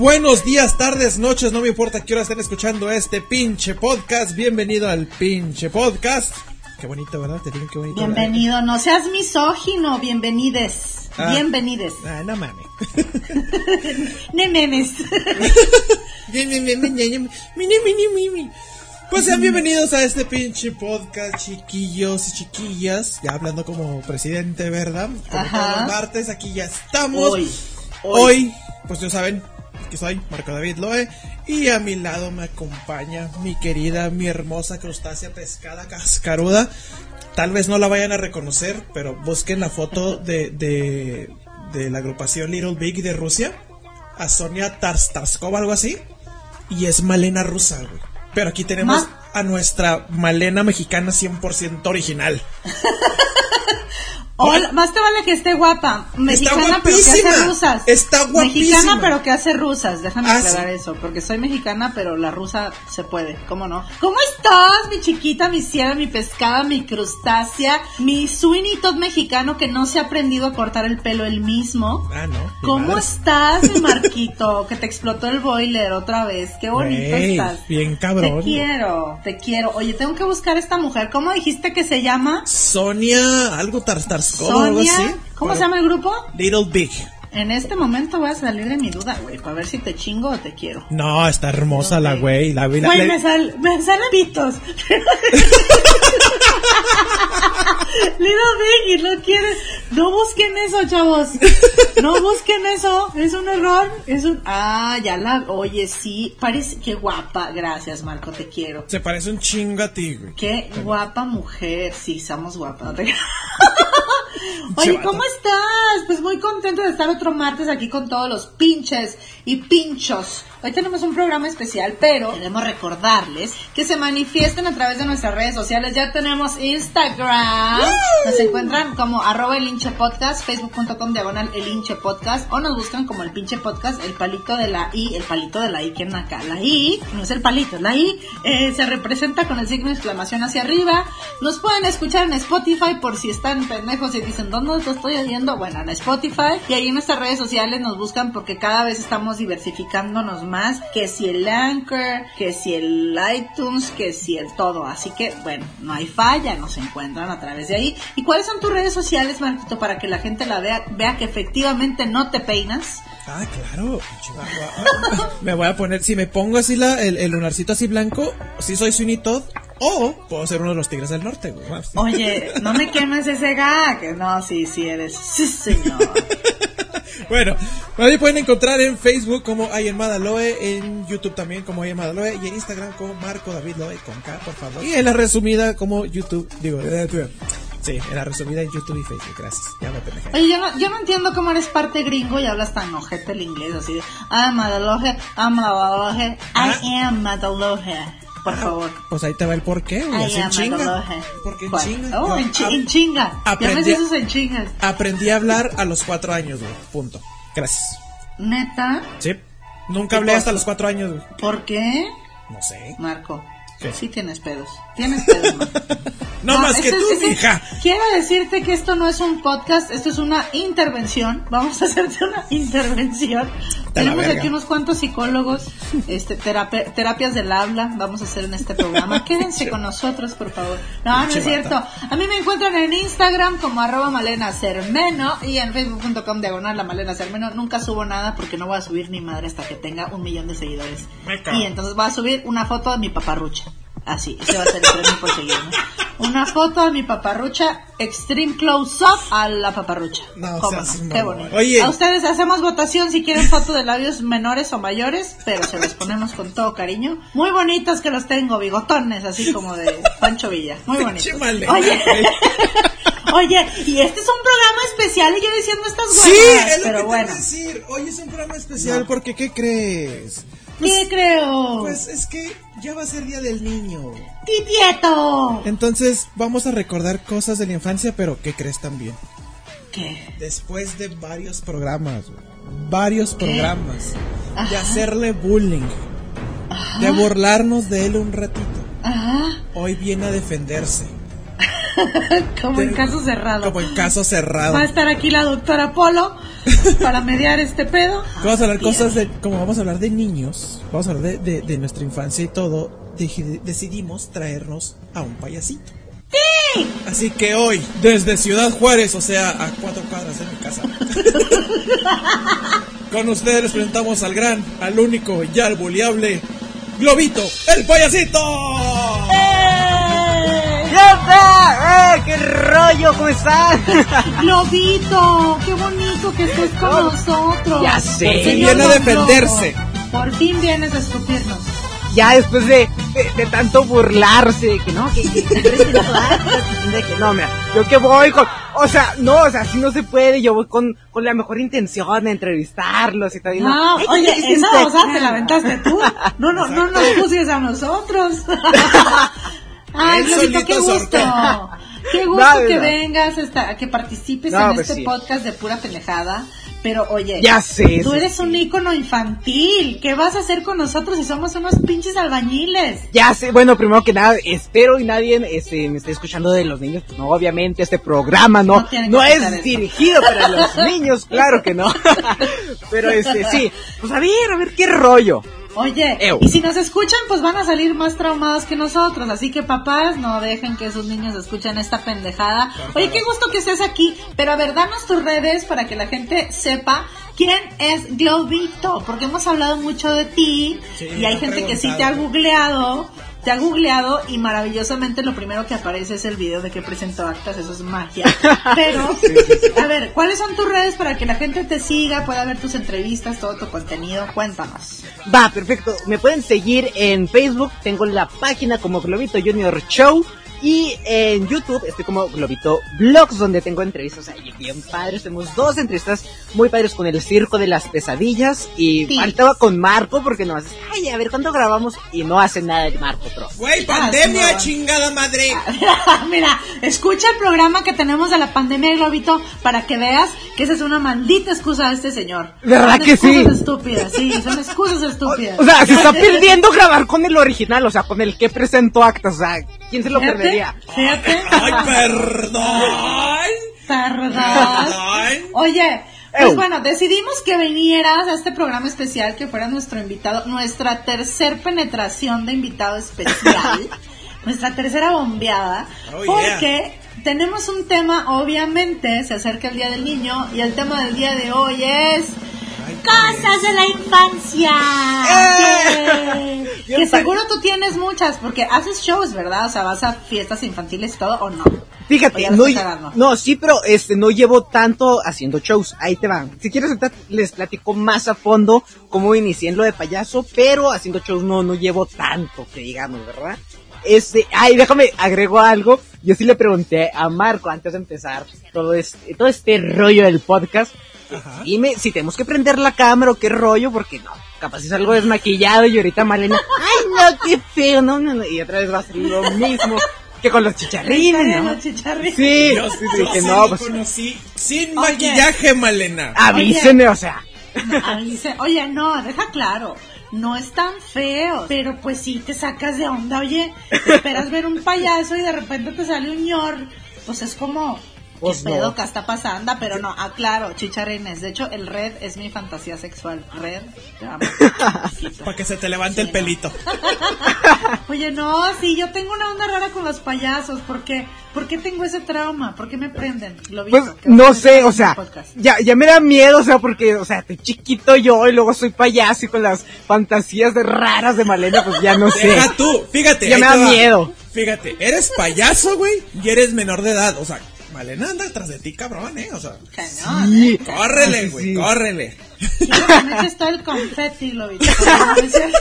Buenos días, tardes, noches, no me importa qué hora estén escuchando este pinche podcast. Bienvenido al pinche podcast. Qué bonito, ¿verdad? Te digo qué bonito. ¿verdad? Bienvenido, no seas misógino, bienvenides. Ah. Bienvenides. Ah, no mames. Ne memes. Pues sean bienvenidos a este pinche podcast, chiquillos y chiquillas. Ya hablando como presidente, ¿verdad? Como Ajá. todos los martes, aquí ya estamos. Hoy. Hoy, pues ya saben que soy Marco David Loe. Y a mi lado me acompaña mi querida, mi hermosa crustácea pescada cascaruda. Tal vez no la vayan a reconocer, pero busquen la foto de, de, de la agrupación Little Big de Rusia. A Sonia Tarskova, algo así. Y es Malena rusa, güey. Pero aquí tenemos a nuestra Malena mexicana 100% original. Hola, más te vale que esté guapa. Mexicana, pero que hace rusas. Está guapísima. Mexicana, pero que hace rusas. Déjame Ah, aclarar sí. eso. Porque soy mexicana, pero la rusa se puede. ¿Cómo no? ¿Cómo estás, mi chiquita, mi ciela, mi pescada, mi crustácea, mi Sweeney Todd mexicano que no se ha aprendido a cortar el pelo él mismo? Ah, no. ¿Cómo madre. estás, mi Marquito? que te explotó el boiler otra vez. Qué bonito estás. bien cabrón. Te quiero, te quiero. Oye, tengo que buscar a esta mujer. ¿Cómo dijiste que se llama? Sonia, algo Tar- Tarskova, algo Sonia. ¿Cómo se llama el grupo? Little Big. En este momento voy a salir de mi duda, güey, para ver si te chingo o te quiero. No, está hermosa la güey. La, la- Güey, la- me, sal, me salen pitos. Little Big y no quieres. No busquen eso, chavos. No busquen eso. Es un error. Es un. Ah, ya la. Oye, sí. Parece. Qué guapa. Gracias, Marco, te quiero. Se parece un chingo a ti, güey. Qué guapa mujer. Sí, somos guapas. Oye. ¿cómo estás? Pues muy contento de estar otro martes aquí con todos los pinches y pinchos. Hoy tenemos un programa especial, pero queremos recordarles que se manifiesten a través de nuestras redes sociales. Ya tenemos Instagram. Nos encuentran como arroba el hinche podcast, facebook.com diagonal el hinche podcast o nos buscan como el pinche podcast, el palito de la I, el palito de la I que acá. La I, no es el palito, la I, eh, se representa con el signo de exclamación hacia arriba. Nos pueden escuchar en Spotify por si están pendejos y dicen, ¿dónde te estoy oyendo? Bueno, en Spotify. Y ahí en nuestras redes sociales nos buscan porque cada vez estamos diversificándonos más. Que si el Anchor, que si el iTunes, que si el todo. Así que, bueno, no hay falla, nos encuentran a través de ahí. ¿Y cuáles son tus redes sociales, Marquito, para que la gente la vea, vea que efectivamente no te peinas? Ah, claro. Me voy a poner, si me pongo así la, el, el lunarcito así blanco, sí soy Sweeney Todd, o puedo ser uno de los tigres del norte, güey. Oye, no me quemes ese gag. No, sí, sí eres. Sí, señor. Bueno, ahí pueden encontrar en Facebook como Ayen Madaloe, en YouTube también como Ayen Madaloe y en Instagram como Marco David Loe con K, por favor. Y en la resumida como YouTube, digo, eh, sí, en la resumida en YouTube y Facebook, gracias. Ya me pendejé. Oye, yo no, yo no entiendo cómo eres parte gringo y hablas tan ojete el inglés, así de, I'm Madaloje, I'm Madaloje, I am Madaloje. Por favor. Pues ahí te va el porqué, güey, así en chinga. Porque en chinga. Oh, en, en chinga. Aprendí esos en chingas. Aprendí a hablar a los cuatro años, güey, punto. Gracias. Neta, Sí. Nunca hablé ¿Qué hasta los cuatro años, güey. ¿por qué? No sé. Marco. ¿Qué? Sí tienes pedos. Tienes. No, más que tú, es- esto- mija. Quiero decirte que esto no es un podcast, esto es una intervención. Vamos a hacerte una intervención Tenemos aquí unos cuantos psicólogos, este, terape- terapias del habla, vamos a hacer en este programa. Quédense con nosotros, por favor. No, no es cierto. A mí me encuentran en Instagram como arroba malena cermeno y en facebook.com diagonal la malena cermeno. Nunca subo nada porque no voy a subir ni madre hasta que tenga un millón de seguidores. Y entonces voy a subir una foto de mi paparrucha. Así, ese va a ser el premio por seguirme. Una foto de mi paparrucha, extreme close up a la paparrucha. No, ¿Cómo seas no? Qué bonito. Oye. A ustedes hacemos votación si quieren fotos de labios menores o mayores, pero se los ponemos con todo cariño. Muy bonitos que los tengo, bigotones, así como de Pancho Villa. Muy bonitos. Oye, oye, y este es un programa especial y yo diciendo estas Sí, huevas, es lo pero que te bueno. decir. Hoy es un programa especial porque ¿qué crees? ¿Qué creo? Pues es que ya va a ser Día del Niño. ¡Titieto! Entonces vamos a recordar cosas de la infancia, pero ¿qué crees también? ¿Qué? Después de varios programas, varios programas, de hacerle bullying, de burlarnos de él un ratito, Ajá, hoy viene a defenderse, como en caso cerrado. como en caso cerrado. Va a estar aquí la doctora Polo para mediar este pedo. Vamos a hablar cosas de, como vamos a hablar de niños, vamos a hablar de, de- de nuestra infancia y todo, decidimos traernos a un payasito. Así que hoy, desde Ciudad Juárez, o sea, a cuatro cuadras de mi casa, con ustedes les presentamos al gran, al único y al buleable, Globito, el payasito. ¿Qué onda? ¡Eh! ¡Qué rollo! ¿Cómo están? Globito, qué bonito que estés con nosotros. Ya sé. Por fin viene a defenderse. Por fin vienes a escupirnos. ya después de, de, de tanto burlarse, que no, que, de que no, mira, yo que voy con, o sea, no, o sea, así no se puede, yo voy con, con la mejor intención de entrevistarlos y todo. y No, no. Ay, oye, esa cosa te la aventaste tú. No, no, no nos juzgues a nosotros. Ay, solito qué gusto. Qué gusto No, que no. vengas, hasta, que participes No, en pues este sí. podcast de pura pendejada. Pero oye, Ya sé, tú sí, eres un ícono infantil. ¿Qué vas a hacer con nosotros si somos unos pinches albañiles? Ya sé, bueno, primero que nada, espero y nadie este, me esté escuchando de los niños. Pues no, obviamente este programa no, No es dirigido para los niños, claro que no. Pero este, sí, pues a ver, a ver qué rollo. Oye, Ew. y si nos escuchan, pues van a salir más traumados que nosotros. Así que papás, no dejen que sus niños escuchen esta pendejada. Oye, qué gusto que estés aquí. Pero a ver, danos tus redes para que la gente sepa quién es Globito. Porque hemos hablado mucho de ti. Sí, y hay gente que sí te ha googleado. Te ha googleado y maravillosamente lo primero que aparece es el video de que presentó actas, eso es magia. Pero, a ver, ¿cuáles son tus redes para que la gente te siga, pueda ver tus entrevistas, todo tu contenido? Cuéntanos. Va, perfecto. Me pueden seguir en Facebook, tengo la página como Globito Junior Show. Y en YouTube estoy como Globito Vlogs, donde tengo entrevistas ahí bien padres. Tenemos dos entrevistas muy padres con el Circo de las Pesadillas. Y Sí. faltaba con Marco, porque nomás, ay, a ver, ¿cuándo grabamos? Y no hace nada el Marco Trost. Güey, Ah, pandemia, no. chingada madre. Mira, escucha el programa que tenemos de la pandemia, Globito, para que veas que esa es una maldita excusa de este señor. ¿Verdad Son que sí? excusas estúpidas, sí, son excusas estúpidas. O sea, se está perdiendo grabar con el original, o sea, con el que presentó actas, o sea, ¿quién se lo Fíjate, Fíjate. Ay, perdón. Perdón. Perdón. Oye, pues bueno, decidimos que vinieras a este programa especial, que fuera nuestro invitado, nuestra tercer penetración de invitado especial, nuestra tercera bombeada, Oh, porque tenemos un tema, obviamente, se acerca el Día del Niño, y el tema del día de hoy es... Cosas de la infancia. ¡Eh! Que seguro tú tienes muchas, porque haces shows, ¿verdad? O sea, vas a fiestas infantiles y todo, ¿o no? Fíjate, no, no, sí, pero este no llevo tanto haciendo shows. Ahí te van. Si quieres les platico más a fondo cómo inicié en lo de payaso, pero haciendo shows no no llevo tanto que digamos, ¿verdad? Este, ay, déjame agrego algo. Yo sí le pregunté a Marco antes de empezar todo este todo este rollo del podcast. Ajá. Dime si tenemos que prender la cámara o qué rollo, porque no, capaz es algo desmaquillado y ahorita Malena, ay no, qué feo, no, no, no, y otra vez va a ser lo mismo que con los chicharrines, ¿no? los chicharrines. Sí, Yo, sí, yo dije, sí no, pues conocí sin Oye. maquillaje, Malena. avísenme, o sea. Avise- Oye, no, deja claro. No es tan feo, pero pues sí te sacas de onda, oye, esperas ver un payaso y de repente te sale un ñor, pues es como, Pues ¿Qué pedo no. que está pasando? Pero no, aclaro, chicharrines. De hecho, el red es mi fantasía sexual. Red, te. Para que se te levante el no. pelito. Oye, no, sí, yo tengo una onda rara con los payasos. ¿Por qué? ¿Por qué tengo ese trauma? ¿Por qué me prenden? Lo Pues no sé, o sea, ya, ya me da miedo, o sea, porque, o sea, estoy chiquito yo y luego soy payaso y con las fantasías de raras de Malena, pues ya no sé. Deja tú, fíjate. Ya me te da va. miedo. Fíjate, eres payaso, güey, y eres menor de edad. O sea, Malena anda atrás de ti, cabrón, eh. O sea, Cañón, Sí. ¿eh? córrele, Sí, güey, sí. córrele. Quiero que todo el confeti, lo visto. No, no es cierto.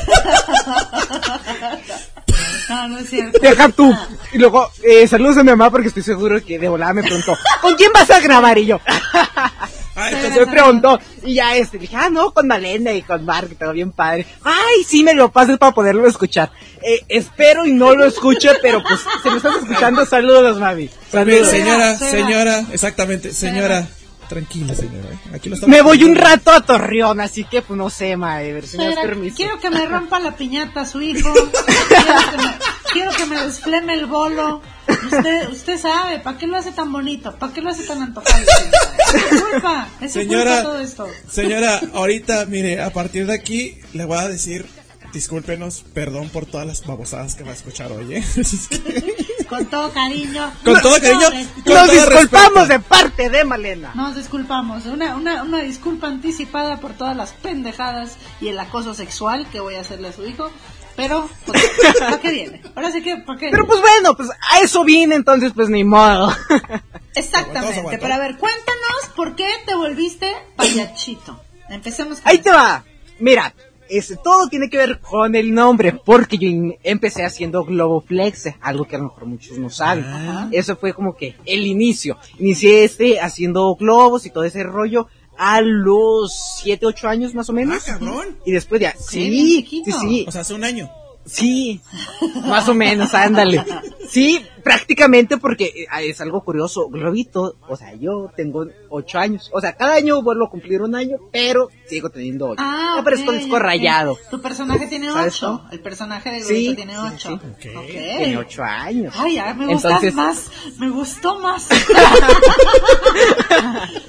No, no es cierto. Deja tú. Y luego, eh, saludos a mi mamá porque estoy seguro que de volada me preguntó, ¿con quién vas a grabar? Y yo, Sí. Entonces, me preguntó. Y ya este, dije, ah, no, con Malena y con Mark, todo bien padre. Ay, sí, me lo pases para poderlo escuchar. Eh, espero y no lo escuche, pero pues, si lo estás escuchando, saludos, mami. pues, Saludos. señora, señora, exactamente, señora. Tranquila, señora. eh. Aquí lo estamos Me voy un rato a Torreón, así que pues no sé, ma, a ver si me permiso. quiero que me rompa la piñata a su hijo. Quiero que me, quiero que me desfleme el bolo. Usted, usted sabe, ¿para qué lo hace tan bonito? ¿Para qué lo hace tan antojable? Es culpa, es Señora, culpa todo esto. señora, ahorita, mire, a partir de aquí le voy a decir, discúlpenos, perdón por todas las babosadas que va a escuchar hoy, ¿eh? Con todo cariño. Con todo cariño. Con Nos todo disculpamos respeto. de parte de Malena. Nos disculpamos, una, una, una disculpa anticipada por todas las pendejadas y el acoso sexual que voy a hacerle a su hijo, pero pues, ¿para qué viene? Ahora sí que, ¿para qué? Pero pues bueno, pues a eso vine, entonces pues ni modo. Exactamente, aguantó. pero a ver, cuéntanos por qué te volviste payachito. Empecemos con Ahí te va. Mira, este, todo tiene que ver con el nombre, porque yo in- empecé haciendo Globoplex, algo que a lo mejor muchos no saben. Eso fue como que el inicio. Inicié este haciendo globos y todo ese rollo a los 7, 8 años más o menos. Ah, cabrón. Y después ya, Sí, sí, sí, sí, O sea, hace un año. sí, más o menos, ándale. Sí, prácticamente porque eh, es algo curioso, Globito, o sea, yo tengo 8 años, o sea, cada año vuelvo a cumplir un año, pero sigo teniendo 8. Ah, Ya parezco ok, disco ok. rayado. Tu personaje tiene ¿Sabes ocho. El personaje de Sí, Globito tiene sí, ocho. sí. Ok. Ok. Tiene 8 años. Ay, ya me Entonces- más. Me gustó más.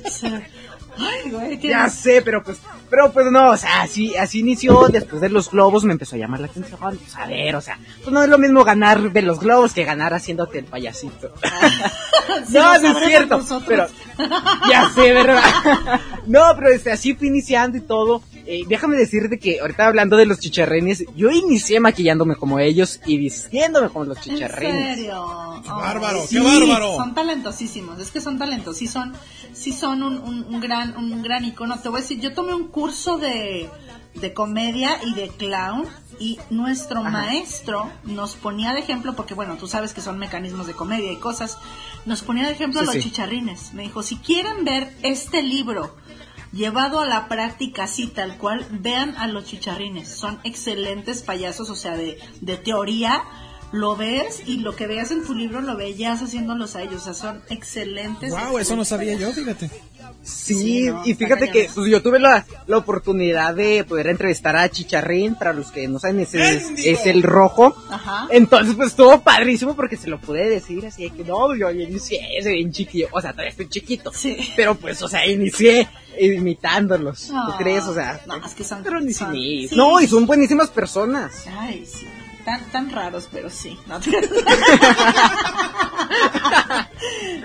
Ay, Ya sé, pero pues, pero pues no, o sea, así, así inició, después de los globos me empezó a llamar la atención, pues a ver, o sea, pues no es lo mismo ganar de los globos que ganar haciéndote el payasito. Sí, no, no es cierto, pero ya sé, ¿verdad? no, pero este, así fue iniciando y todo. Eh, déjame decirte que ahorita hablando de los chicharrenes, yo inicié maquillándome como ellos y vistiéndome como los En chicharrenes. serio. Qué bárbaro, sí, qué bárbaro. Son talentosísimos, es que son talentos, sí son, sí son un, un- un gran, un gran icono. Te voy a decir, yo tomé un curso de, de comedia y de clown y nuestro maestro nos ponía de ejemplo, porque bueno, tú sabes que son mecanismos de comedia y cosas, nos ponía de ejemplo Sí, los sí. chicharrines. Me dijo, si quieren ver este libro llevado a la práctica así tal cual, vean a los chicharrines. Son excelentes payasos, o sea, de, de teoría. Lo ves y lo que veas en tu libro lo veías haciéndolos a ellos. O sea, son excelentes. Wow, eso no sabía yo, fíjate. Sí, Sí, no, y fíjate que pues, yo tuve la, la oportunidad de poder entrevistar a Chicharrín, para los que no saben, ese es, es el rojo. Ajá. Entonces, pues estuvo padrísimo porque se lo pude decir así de que no, yo inicié ese bien chiquillo. O sea, todavía estoy chiquito. Sí. Pero pues, o sea, inicié imitándolos. ¿Tú No, crees? O sea, no, es que son- pero ni son- sí. No, y son buenísimas personas. Ay, sí. Tan, tan raros, pero sí. No,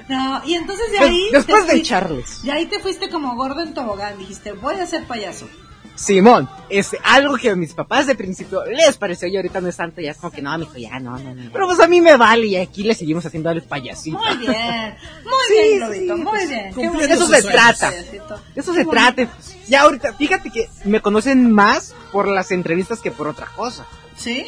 No, y entonces de ahí. después de echarles. De ahí te fuiste como gordo en tobogán. Dijiste, voy a ser payaso. Simón, es algo que a mis papás de principio les pareció y ahorita no es tanto, ya es como que no, mijo, ya no, no, no. Pero pues a mí me vale y aquí le seguimos haciendo el payasito. Muy bien, muy Sí, bien, sí, muy pues, bien. Qué. Eso se sueños. trata. Payasito. Eso Qué se trata. pues. Ya ahorita, fíjate que me conocen más por las entrevistas que por otra cosa. ¿Sí?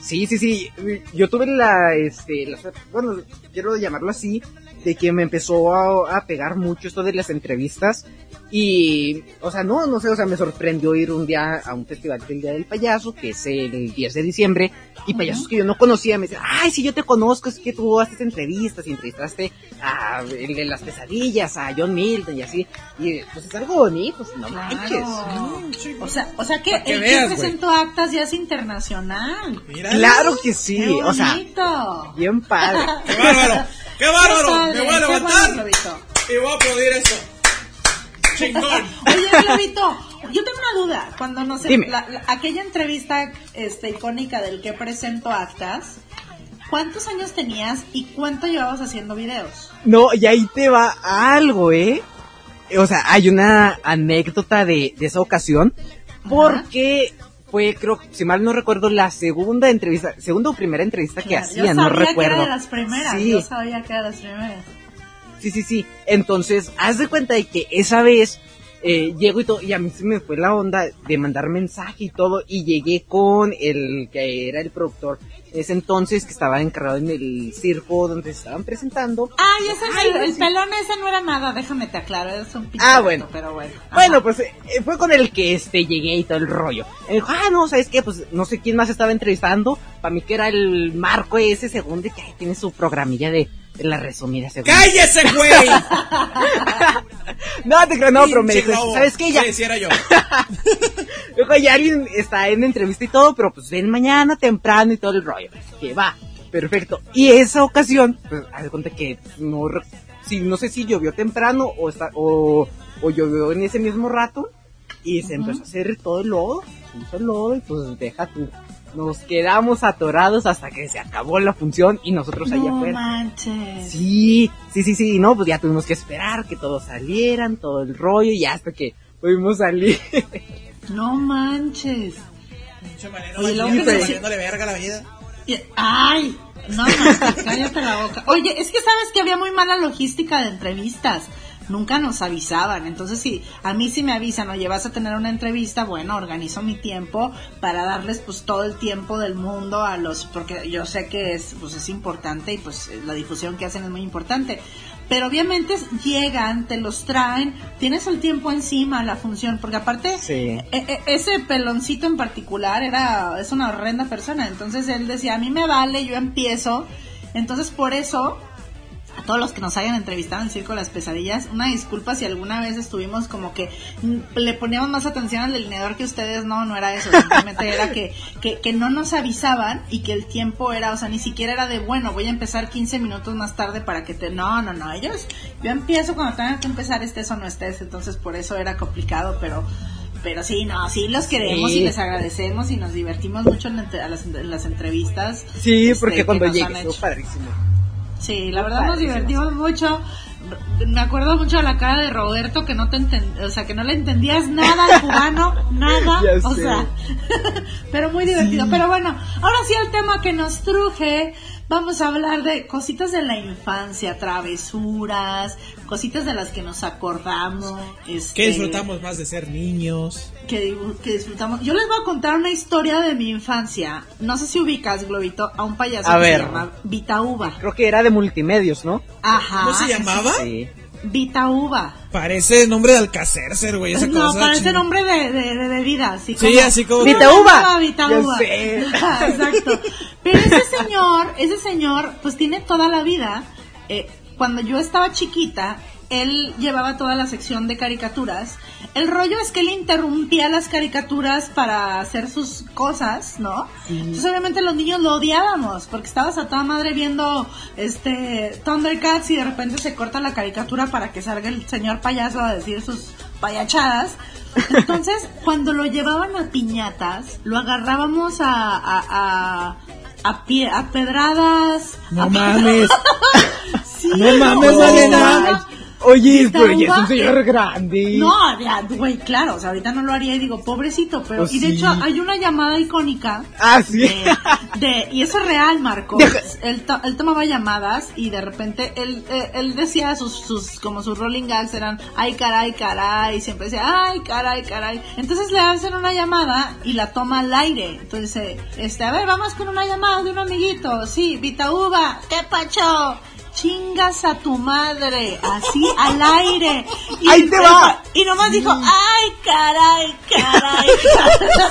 Sí, sí, sí. Yo tuve la, este, la bueno, quiero llamarlo así, de que me empezó a, a pegar mucho esto de las entrevistas. Y, o sea, no, no sé, o sea, me sorprendió ir un día a un festival del Día del Payaso, que es el 10 de diciembre, y payasos que yo no conocía me decían, ay, sí, yo te conozco, es que tú haces entrevistas y entrevistaste a el de las pesadillas, a John Milton y así. Y, pues es algo bonito, pues, no manches. Claro. O sea, o sea que el veas, que presentó actas ya es internacional. Mira. Claro que sí, Qué o sea, bien padre. Qué bárbaro. ¡Qué bárbaro! Me voy a levantar y voy a aplaudir eso. Chingón. Oye, Globito, yo tengo una duda. Cuando no sé, la- aquella entrevista este, icónica del que presento actas, ¿cuántos años tenías y cuánto llevabas haciendo videos? No, y ahí te va algo, ¿eh? O sea, hay una anécdota de, de esa ocasión, porque fue, creo, si mal no recuerdo, la segunda entrevista, segunda o primera entrevista que hacía, no recuerdo. que era de las primeras. Sí. Yo sabía que era de las primeras. Sí, sí, sí. Entonces, haz de cuenta de que esa vez eh, llego y todo, y a mí se me fue la onda de mandar mensaje y todo, y llegué con el que era el productor en ese entonces, que estaba encargado en el circo donde se estaban presentando. Ay, ese es el, el sí. pelón ese no era nada, déjame te aclaro, es un pinche Ah, bueno. pero bueno. Ajá. Bueno, pues eh, fue con el que este llegué y todo el rollo. Me dijo, ah, no, ¿sabes qué? Pues no sé quién más estaba entrevistando. Para mí que era el Marco ese segundo y que ahí tiene su programilla de, de la resumida segunda. ¡Cállese, güey! No, te creo, no, pero me dijo. ¿sabes qué? Ya, Sí, sí era yo. Dijo, ya alguien está en entrevista y todo, pero pues ven mañana temprano y todo el rollo. Que va, perfecto. Y esa ocasión, pues, haz de cuenta que no, sí, no sé si llovió temprano o, está, o, o llovió en ese mismo rato y se empezó a hacer todo el lodo, se hizo el lodo y pues deja tú. Nos quedamos atorados hasta que se acabó la función y nosotros allá no afuera. manches. Sí, sí, sí, sí, no, pues ya tuvimos que esperar que todos salieran, todo el rollo y hasta que pudimos salir. No manches. Oye, valiendo- que se- verga la vida. Ay, no, no, cállate la boca. Oye, es que sabes que había muy mala logística de entrevistas. Nunca nos avisaban. Entonces, si a mí sí me avisan, oye, vas a tener una entrevista, bueno, organizo mi tiempo para darles pues todo el tiempo del mundo a los, porque yo sé que es, pues es importante y pues la difusión que hacen es muy importante. Pero obviamente llegan, te los traen, tienes el tiempo encima, la función, porque aparte Sí. e- e- ese peloncito en particular era es una horrenda persona entonces él decía a mí me vale yo empiezo entonces por eso a todos los que nos hayan entrevistado en Circo de las Pesadillas, una disculpa si alguna vez estuvimos como que mm, le poníamos más atención al delineador que ustedes, no, no era eso, simplemente era que, que, que no nos avisaban y que el tiempo era, o sea, ni siquiera era de, bueno, voy a empezar 15 minutos más tarde para que te, no, no, no, ellos, yo empiezo cuando tengan que empezar, estés o no estés, entonces por eso era complicado, pero... Pero sí, no, sí los queremos Sí. y les agradecemos y nos divertimos mucho en, las, en las entrevistas. Sí, este, porque que cuando estuvo hecho. padrísimo. Sí, la verdad nos divertimos mucho. Me acuerdo mucho de la cara de Roberto que no te enten- o sea, que no le entendías nada al cubano, nada, Ya o sé. sea, pero muy divertido. Pero bueno, ahora sí el tema que nos truje, vamos a hablar de cositas de la infancia, travesuras, cositas de las que nos acordamos, este, ¿Qué disfrutamos más de ser niños? que, dibu- que disfrutamos. Yo les voy a contar una historia de mi infancia. No sé si ubicas, Globito, a un payaso A que ver. se llama Vita Uva. Creo que era de multimedios, ¿no? Ajá. ¿Cómo se llamaba? Sí. Vita Uva. Parece nombre de Alcacercer, güey, esa No, cosa. parece chingada. nombre de, de, de bebida, así Sí, como... así como- Vita Uva. Vita Uva. Exacto. Pero ese señor, ese señor, pues tiene toda la vida. Eh, cuando yo estaba chiquita, él llevaba toda la sección de caricaturas. El rollo es que él interrumpía las caricaturas para hacer sus cosas, ¿no? Entonces obviamente los niños lo odiábamos porque estabas a toda madre viendo este Thundercats y de repente se corta la caricatura para que salga el señor payaso a decir sus payachadas. Entonces, cuando lo llevaban a piñatas, lo agarrábamos a a, a, a, pie- a pedradas. No a- mames. Sí, No mames, no, Malena. Oye, ¿Vita pero ya es un señor grande. No, ya, güey, claro, o sea, ahorita no lo haría y digo, pobrecito, pero... Pues y de sí. hecho, hay una llamada icónica Ah, sí. de, de- y eso es real, Marco. Deja- Él, to- él tomaba llamadas y de repente él, eh, él decía sus, sus, como sus rolling gags eran, ay, caray, caray, y siempre decía, ay, caray, caray. Entonces le hacen una llamada y la toma al aire. Entonces, eh, este, a ver, vamos con una llamada de un amiguito. Sí, Vita Uva, ¿qué pacho? Chingas a tu madre, así al aire. Y, Ahí te va. Y nomás dijo, ay, caray, caray,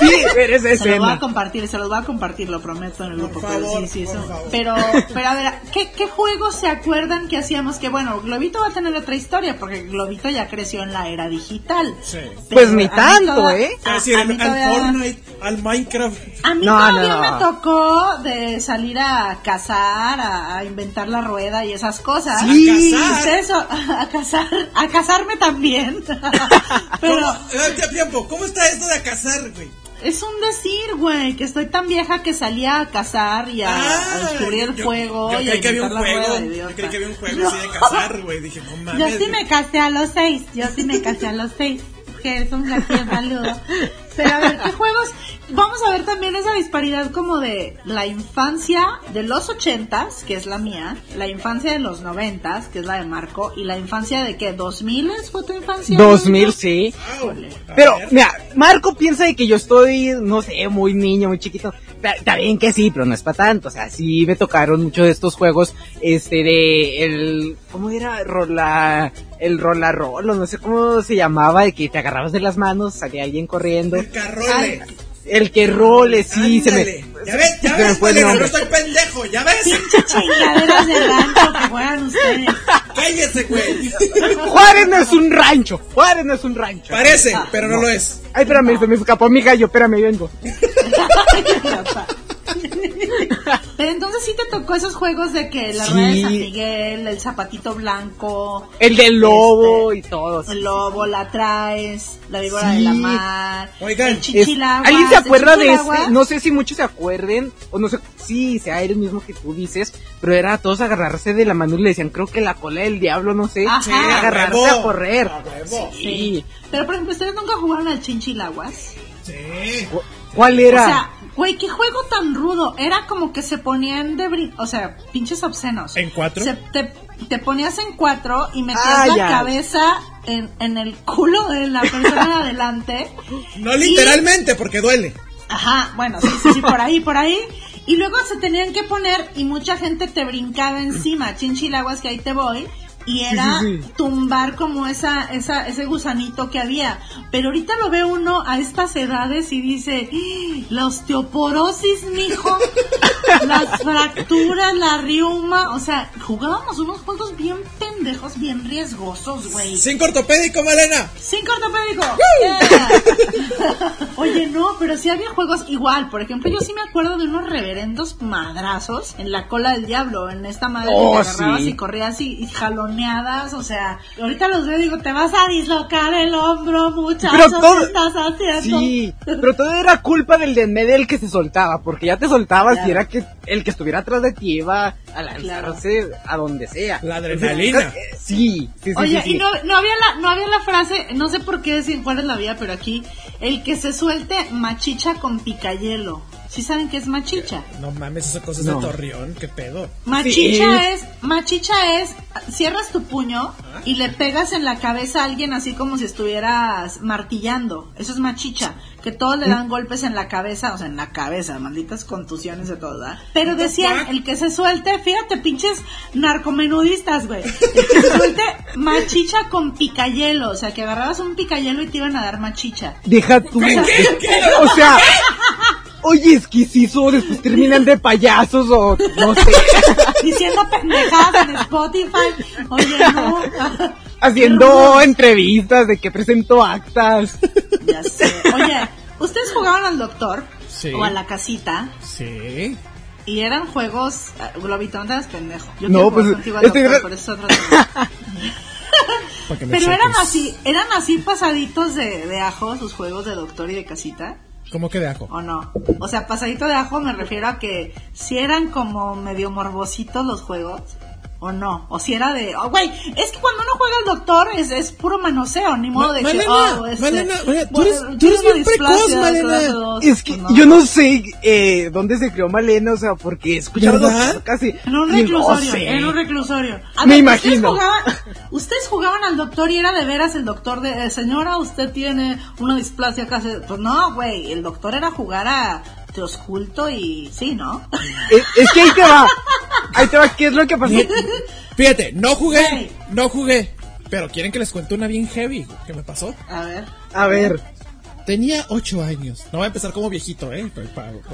Sí, ver esa Se los voy a escena. compartir, se los voy a compartir, lo prometo en el Por grupo. pero sí, sí, por eso. favor. Pero, pero a ver, ¿qué, ¿qué juegos se acuerdan que hacíamos? Que bueno, Globito va a tener otra historia, porque Globito ya creció en la era digital. Sí. Pues ni tanto, toda- ¿eh? Es A, decir, a al, mí al todavía- Fortnite, al Minecraft. a mí No, todavía no. me tocó de salir a cazar, a, a inventar la rueda y esas cosas. Sí. A cazar. Ustedes, a cazar, a casarme también. Pero ¿Cómo, tiempo, ¿cómo está esto de cazar, güey? es un decir, güey, que estoy tan vieja que salía a cazar y a, a descubrir el Ah, yo- fuego Yo, y a creí que había un juego. Yo creí que había un juego así de cazar, güey. Dije, no mames. Yo sí me casé a los seis, yo sí me casé a los seis. Que es un gatito saludo. Pero a ver, ¿qué juegos? Vamos a ver también esa disparidad como de la infancia de los ochentas, que es la mía, la infancia de los noventas, que es la de Marco, y la infancia de qué, dos miles fue tu infancia? 2000, sí. Híjole. Pero, mira, Marco piensa de que yo estoy, no sé, muy niño, muy chiquito. Está, bien que sí, pero no es para tanto. O sea, sí me tocaron muchos de estos juegos, este, de el, ¿cómo era? Rola, el rola rolo, no sé cómo se llamaba, de que te agarrabas de las manos, salía alguien corriendo. El carrole. El que role, sí, se Ándale. me... Ya ves, ya se me ves, Malena, no estoy pendejo, ya ves. Pinche chingaderas de rancho que juegan ustedes. Cállese, güey. Juárez no es un rancho, Juárez no es un rancho. Parece, pero no lo es. Ay, espérame, se me escapó mi gallo, espérame, vengo. Pero entonces sí te tocó esos juegos de que la Sí. rueda de San Miguel, el zapatito blanco, El del lobo y todo. el lobo, la traes, la víbora Sí. de la mar, Oigan, el chichilaguas. ¿Alguien se ¿el acuerda de ese? No sé si muchos se acuerden, o no sé si sea el mismo que tú dices, pero era todos agarrarse de la mano y le decían, creo que la cola del diablo, no sé, Ajá. Sí, agarrarse huevo. a correr. A huevo. Sí. Pero por ejemplo, ¿ustedes nunca jugaron al chinchilaguas? Sí. Cu- ¿Cuál era? O sea, güey, qué juego tan rudo. Era como que se ponían de brin... O sea, pinches obscenos. ¿En cuatro? Se- te, te ponías en cuatro y metías Ah, la ya. cabeza en, en el culo de la persona de adelante. No literalmente, porque duele. Ajá, bueno, sí, sí, sí, por ahí, por ahí. Y luego se tenían que poner y mucha gente te brincaba encima, chinchilaguas que ahí te voy. Y era sí, sí. tumbar como esa, esa, ese gusanito que había. Pero ahorita lo ve uno a estas edades y dice, "¡Ah! la osteoporosis, mijo, las fracturas, la riuma. O sea, jugábamos unos juegos bien pendejos, bien riesgosos, güey. Cinco ortopédico, Malena. Cinco ortopédico. Yeah. Oye, no, pero sí había juegos igual. Por ejemplo, yo sí me acuerdo de unos reverendos madrazos en la cola del diablo, en esta madre Oh, que te agarrabas y corrías y, y O sea, ahorita los veo y digo, te vas a dislocar el hombro, muchacho. Pero todo- ¿Qué estás haciendo? Sí, pero todo era culpa del de en medio el que se soltaba, porque ya te soltabas Claro. y era que el que estuviera atrás de ti iba a lanzarse a donde sea. La adrenalina. Eh, Sí, sí, sí. Oye, sí, sí. y no, no había la, no había la frase, no sé por qué decir cuál es la vía, pero aquí, el que se suelte machicha con picayelo. ¿Sí saben qué es machicha? No mames, esas cosas No. de Torreón, qué pedo. Machicha Sí. es, machicha es, cierras tu puño y le pegas en la cabeza a alguien así como si estuvieras martillando. Eso es machicha. Que todos le dan golpes en la cabeza, o sea, en la cabeza, malditas contusiones de todo, ¿verdad? Pero decían, el que se suelte, fíjate, pinches narcomenudistas, güey. El que se suelte machicha con picayelo, o sea, que agarrabas un picayelo y te iban a dar machicha. Deja tú. O sea, oye, es que si eso después terminan de payasos o no sé, Diciendo pendejadas en Spotify. Oye, no. haciendo entrevistas de que presento actas. Ya sé. Oye, ¿ustedes jugaban al doctor? Sí. O a la casita. Sí. Y eran juegos. ah, Globito, no te hagas pendejo. Yo No, pues, estoy doctor, por eso es otro Pero eran así, eran así pasaditos de, de ajo sus juegos de doctor y de casita. ¿Cómo que de ajo? ¿O no? O sea, pasadito de ajo me refiero a que si eran como medio morbositos los juegos. ¿O no? O si era de... oh, güey, es que cuando uno juega al doctor es, es puro manoseo, ni modo Ma- de Malena, que... oh, este, Malena, Malena, tú eres- tú eres bien precoz, displasia, Malena. dos, Es que yo no sé eh, dónde se creó Malena, o sea, porque ¿Verdad? casi. En un no reclusorio, sé. en un reclusorio. A Me ver, imagino. Ustedes jugaban, ustedes jugaban al doctor y era de veras el doctor de, eh, señora, usted tiene una displasia casi... Pues no, güey, el doctor era jugar a te osculto y sí, ¿no? Es, es que ahí te va. Ahí te va, ¿qué es lo que pasó? Fíjate, no jugué, Hey. no jugué. Pero quieren que les cuente una bien heavy que me pasó. A ver. A ver. Tenía ocho años. No voy a empezar como viejito, ¿eh?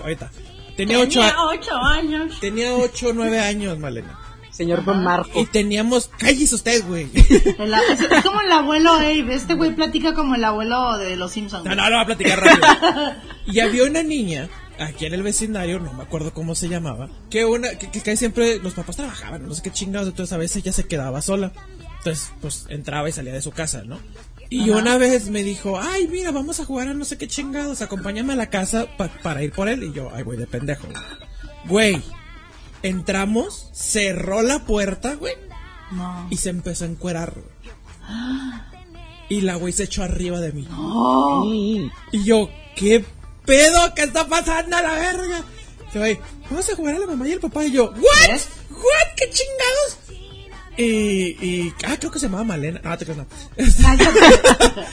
Ahorita. Tenía ocho, a- ocho años. tenía ocho, nueve años, Malena. Señor Don Marco. Y teníamos... Cállese usted, güey. Es, es como el abuelo Abe. Este güey platica como el abuelo de los Simpsons. No, no, lo voy a platicar rápido. Y había una niña aquí en el vecindario, no me acuerdo cómo se llamaba, que una que, siempre los papás trabajaban, no sé qué chingados, entonces a veces ella se quedaba sola. Entonces, pues entraba y salía de su casa, ¿no? Y una vez me dijo, ay, mira, vamos a jugar a no sé qué chingados, acompáñame a la casa pa- para ir por él. Y yo, ay, voy de pendejo. Güey, entramos, cerró la puerta, güey, No. y se empezó a encuerar, güey. Y la güey se echó arriba de mí. Sí. Y yo, ¿qué pedo? ¿Qué está pasando a la verga? Que güey, vamos a jugar a la mamá y el papá. Y yo, ¿what? ¿What? ¿Qué chingados? Y, y, ah, creo que se llamaba Malena. Ah, te creas, no.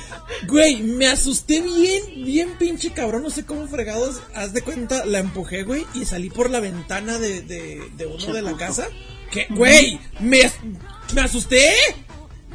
Güey, me asusté bien, bien pinche cabrón. No sé cómo fregados. Haz de cuenta, la empujé, güey, y salí por la ventana de, de, de uno de la casa. ¿Qué? Güey, me, me asusté.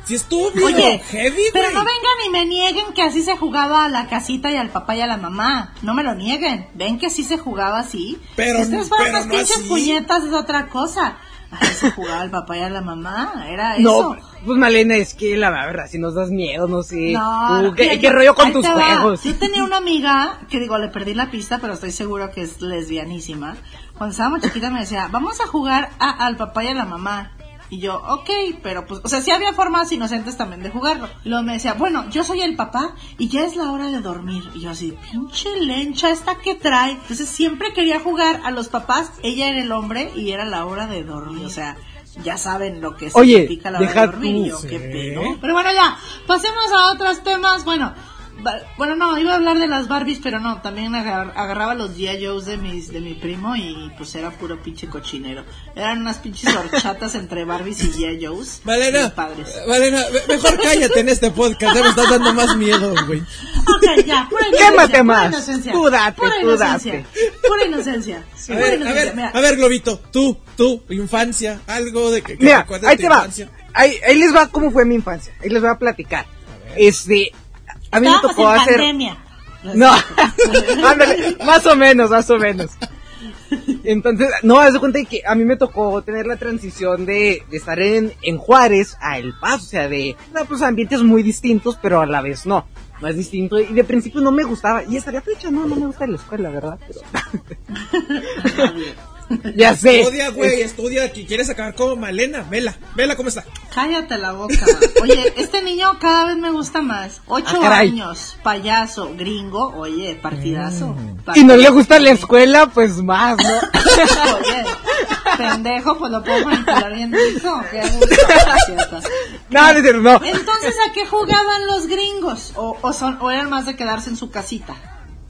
Si estuvo bien Oye, heavy, pero no vengan y me nieguen que así se jugaba a la casita y al papá y a la mamá. No me lo nieguen. Ven que así se jugaba así. Pero- Estas fueron pero las no pinches así. puñetas es otra cosa. Así se jugaba al papá y a la mamá. Era No, eso. pues Malena, es que la verdad, si nos das miedo, no sé. No, ¿qué, mira, qué rollo con tus juegos? Yo tenía una amiga que digo, le perdí la pista, pero estoy seguro que es lesbianísima. Cuando estábamos chiquitas me decía, vamos a jugar a- al papá y a la mamá. Y yo, ok, pero pues, o sea, sí había formas inocentes también de jugarlo. Luego me decía, bueno, yo soy el papá y ya es la hora de dormir. Y yo así, pinche lencha esta que trae. Entonces siempre quería jugar a los papás, ella era el hombre y era la hora de dormir. O sea, ya saben lo que Oye, significa la hora de dormir. Yo, qué pedo. Pero bueno, ya, pasemos a otros temas. Bueno, bueno, no, iba a hablar de las Barbies, pero no, también agar- agarraba los G.I. Joes de, mis, de mi primo y pues era puro pinche cochinero. Eran unas pinches horchatas entre Barbies y G.I. Joes. Valena, padres. Valena, me- mejor cállate en este podcast, ya me estás dando más miedo, güey. Ok, ya, pura Quémate inocencia, más. Pura inocencia. Tú date, pura tú inocencia. date. Pura inocencia. A pura ver, a inocencia. ver, Mira, a ver, Globito, tú, tú, infancia, algo de que, que Mira, ahí te va. Ahí, ahí les va cómo fue mi infancia. Ahí les voy a platicar. Este, a mí me tocó en hacer. pandemia. No, ándale, más o menos, más o menos. Entonces, no, haz de cuenta que a mí me tocó tener la transición de, de estar en, en Juárez a El Paso, o sea, de no, pues ambientes muy distintos, pero a la vez no, más distinto. Y de principio no me gustaba, y estaría fecha, no, no me gusta la escuela, ¿verdad? Pero... ya sé. Estudia, güey, estudia, que quieres acabar como Malena, vela, vela cómo está. Cállate la boca. Oye, este niño cada vez me gusta más. Ocho Ah, años, payaso, gringo. Oye, partidazo. Y no le gusta la escuela, pues más, ¿no? Oye, pendejo, pues lo puedo manipular bien dijo. Qué gusto. no, no no. Entonces, ¿a qué jugaban los gringos? ¿O, o, son, o eran más de quedarse en su casita?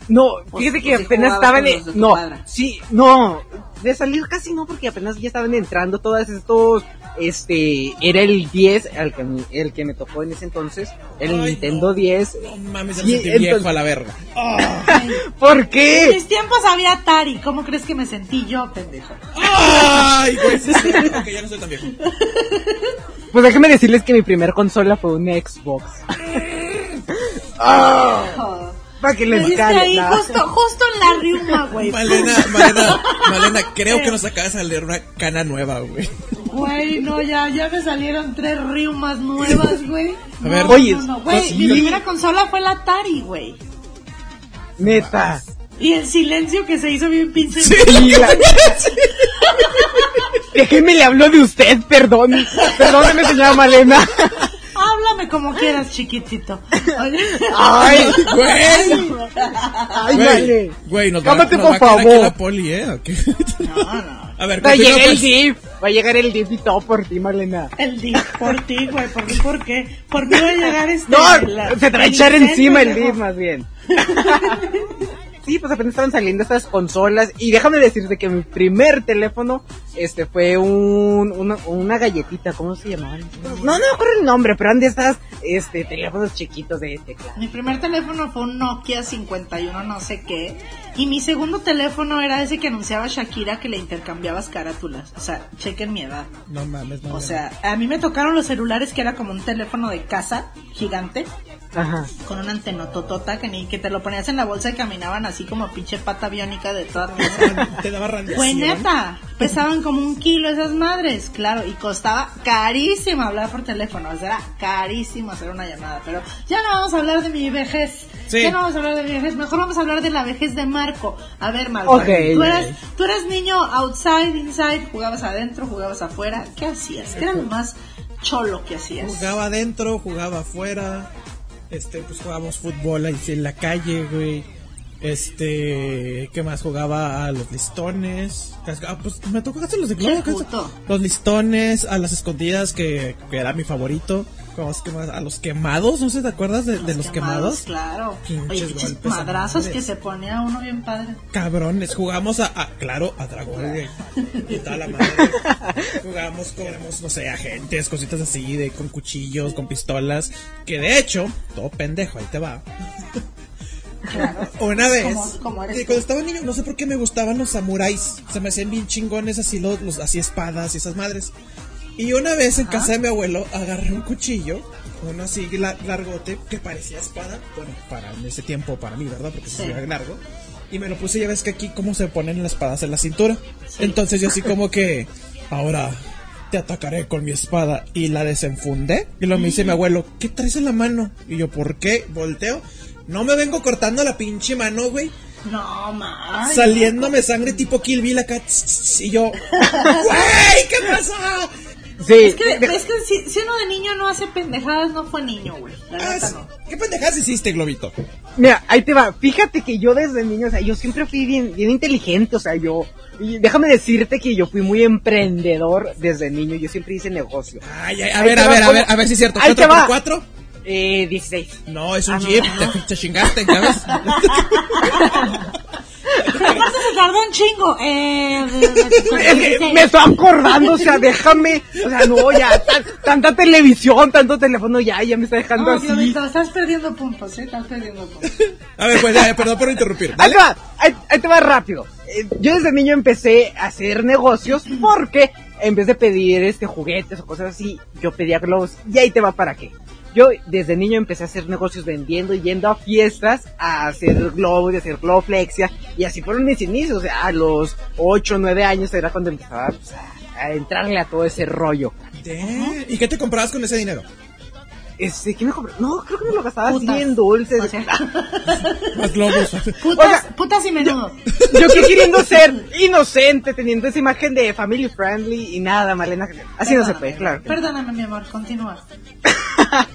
No, Pues, fíjate que pues, apenas estaban en... No, cuadra. sí, no, de salir casi no, porque apenas ya estaban entrando todas estos... Este, era el 10, el que, me- el que me tocó en ese entonces, el Ay, Nintendo no. 10. No mames, ya Sí, me sentí viejo entonces- a la verga. ¿Por En qué? mis tiempos había Atari. ¿Cómo crees que me sentí yo, pendejo? Ay, güey, sí, sí, ok, ya no soy tan viejo. Pues déjenme decirles que mi primer consola fue una Xbox. Joder. Para que les caiga. ahí justo, justo en la riuma, güey. Malena, Malena, Malena, creo que nos acabas de leer una cana nueva, güey. Güey, no, ya, ya me salieron tres riumas nuevas, güey. A ver. No, Oye, no, no, güey, pues, mi primera consola fue la Atari, güey. Neta. Y el silencio que se hizo bien pinche. Sí, la- Déjenme le hablo de usted, perdón. Perdóneme, señora Malena. Háblame como quieras, chiquitito. Oye. Ay, Güey, ay, güey, güey, nos va, Cálmate, nos va a por aquí favor. la poli, ¿eh? ¿O qué? No, no. A ver, Va a llegar el pues. DIF. Va a llegar el DIF y todo por ti, Malena. El DIF, por ti, güey, por mí, ¿por qué? Por mí va a llegar este. No, la- se te va a echar encima el. DIF más bien. Sí, pues apenas estaban saliendo estas consolas y déjame decirte que mi primer teléfono este fue un una, galletita, ¿cómo se llamaban? No, no me acuerdo el nombre, pero eran de estas este teléfonos chiquitos de tecla. Mi primer teléfono fue un Nokia 51 no sé qué. Y mi segundo teléfono era ese que anunciaba Shakira que le intercambiabas carátulas. O sea, chequen mi edad. No mames, no O sea, a mí me tocaron los celulares que era como un teléfono de casa gigante. Ajá. con una antenototota que ni que te lo ponías en la bolsa y caminaban así como pinche pata biónica de toda Te daba radiación. Fue neta, pesaban como un kilo esas madres, claro, y costaba carísimo hablar por teléfono, o sea, era carísimo hacer una llamada, pero ya no vamos a hablar de mi vejez, Sí. ya no vamos a hablar de mi vejez, mejor vamos a hablar de la vejez de Marco. A ver, Marco, Ok, tú, ok. eras, tú eras niño outside, inside, jugabas adentro, jugabas afuera, ¿qué hacías? ¿Qué era lo más cholo que hacías? Jugaba adentro, jugaba afuera. Este, pues jugábamos fútbol ahí en la calle, güey. Este, ¿qué más? Jugaba a los listones. Ah, pues me tocó casi los de. Los listones, a las escondidas, que, que era mi favorito. ¿Cómo es que más? A los quemados, ¿no sé? ¿Te acuerdas de, de los quemados? Claro. Pinches Oye, golpes a madrazos que se ponía uno bien padre. Cabrones, jugamos a, a- claro, a Dragón, güey. Y toda la madre. Jugamos con, no sé, agentes, cositas así, de con cuchillos, con pistolas. Que de hecho, todo pendejo, ahí te va. Una vez, Como- como cuando estaba niño, no sé por qué me gustaban los samuráis. Se me hacían bien chingones así, los, los así espadas y esas madres. Y una vez en casa de mi abuelo agarré un cuchillo, uno así la- largote, que parecía espada. Bueno, para en ese tiempo, para mí, ¿verdad? Porque Sí. se veía largo. Y me lo puse, ya ves que aquí cómo se ponen las espadas en la cintura. Entonces yo así como que, ahora te atacaré con mi espada. Y la desenfundé. Y lo me dice mi abuelo, ¿qué traes en la mano? Y yo, ¿por qué? Volteo. No me vengo cortando la pinche mano, güey. No, más. Saliéndome sangre tipo Kill Bill acá. Y yo, ¡Güey! ¿Qué pasa? Sí, Es que, de- es que si, si uno de niño no hace pendejadas, no fue niño, güey. La Ah, neta sí. no. ¿Qué pendejadas hiciste, Globito? Mira, ahí te va. Fíjate que yo desde niño, o sea, yo siempre fui bien, bien inteligente, o sea, yo, y déjame decirte que yo fui muy emprendedor desde niño, yo siempre hice negocio. Ay, ay, a ver, a ver, a ver, a ver si es cierto. Ahí te ¿Cuatro por va. cuatro? Eh, 16. No, es un Ah, jeep. no. Te, te chingaste, ¿ya ves? Aparte se tardó un chingo. Eh, me estoy acordando, o sea, déjame, o sea, no, ya, tan- tanta televisión, tanto teléfono, ya, ya me está dejando No, así. Estás perdiendo puntos, ¿eh? Estás perdiendo puntos. A ver, pues ya, perdón por interrumpir. Ahí te va, ahí, ahí te va rápido. Eh, Yo desde niño empecé a hacer negocios porque en vez de pedir este juguetes o cosas así, yo pedía globos. Y ahí te va para qué. Yo desde niño empecé a hacer negocios vendiendo y yendo a fiestas a hacer globos y a hacer globoflexia. Y así fueron mis inicios. O sea, a los 8 o 9 años era cuando empezaba pues, a, entrarle a todo ese rollo. ¿Y qué te comprabas con ese dinero? Este, ¿qué me compré? No, creo que me lo gastaba Putas. así en dulces. O sea, Más globos. putas, O sea, putas y menudo. Yo que queriendo ser inocente, teniendo esa imagen de family friendly y nada, Malena. Así no se puede, claro. no. Perdóname, mi amor, continúa.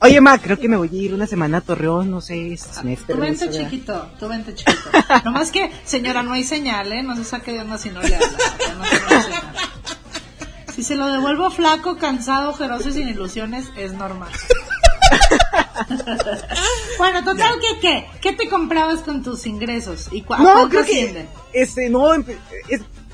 Oye, ma, creo que me voy a ir una semana a Torreón, no sé, este semestre. Tú no vente chiquito, tú vente chiquito. Nomás que, señora, no hay señal, ¿eh? No se saque de onda si no le habla. no señal. Si se lo devuelvo flaco, cansado, ojeroso y sin ilusiones, es normal. bueno, total, ¿qué qué? ¿Qué te comprabas con tus ingresos? ¿Y cua- No, que, este, no, es-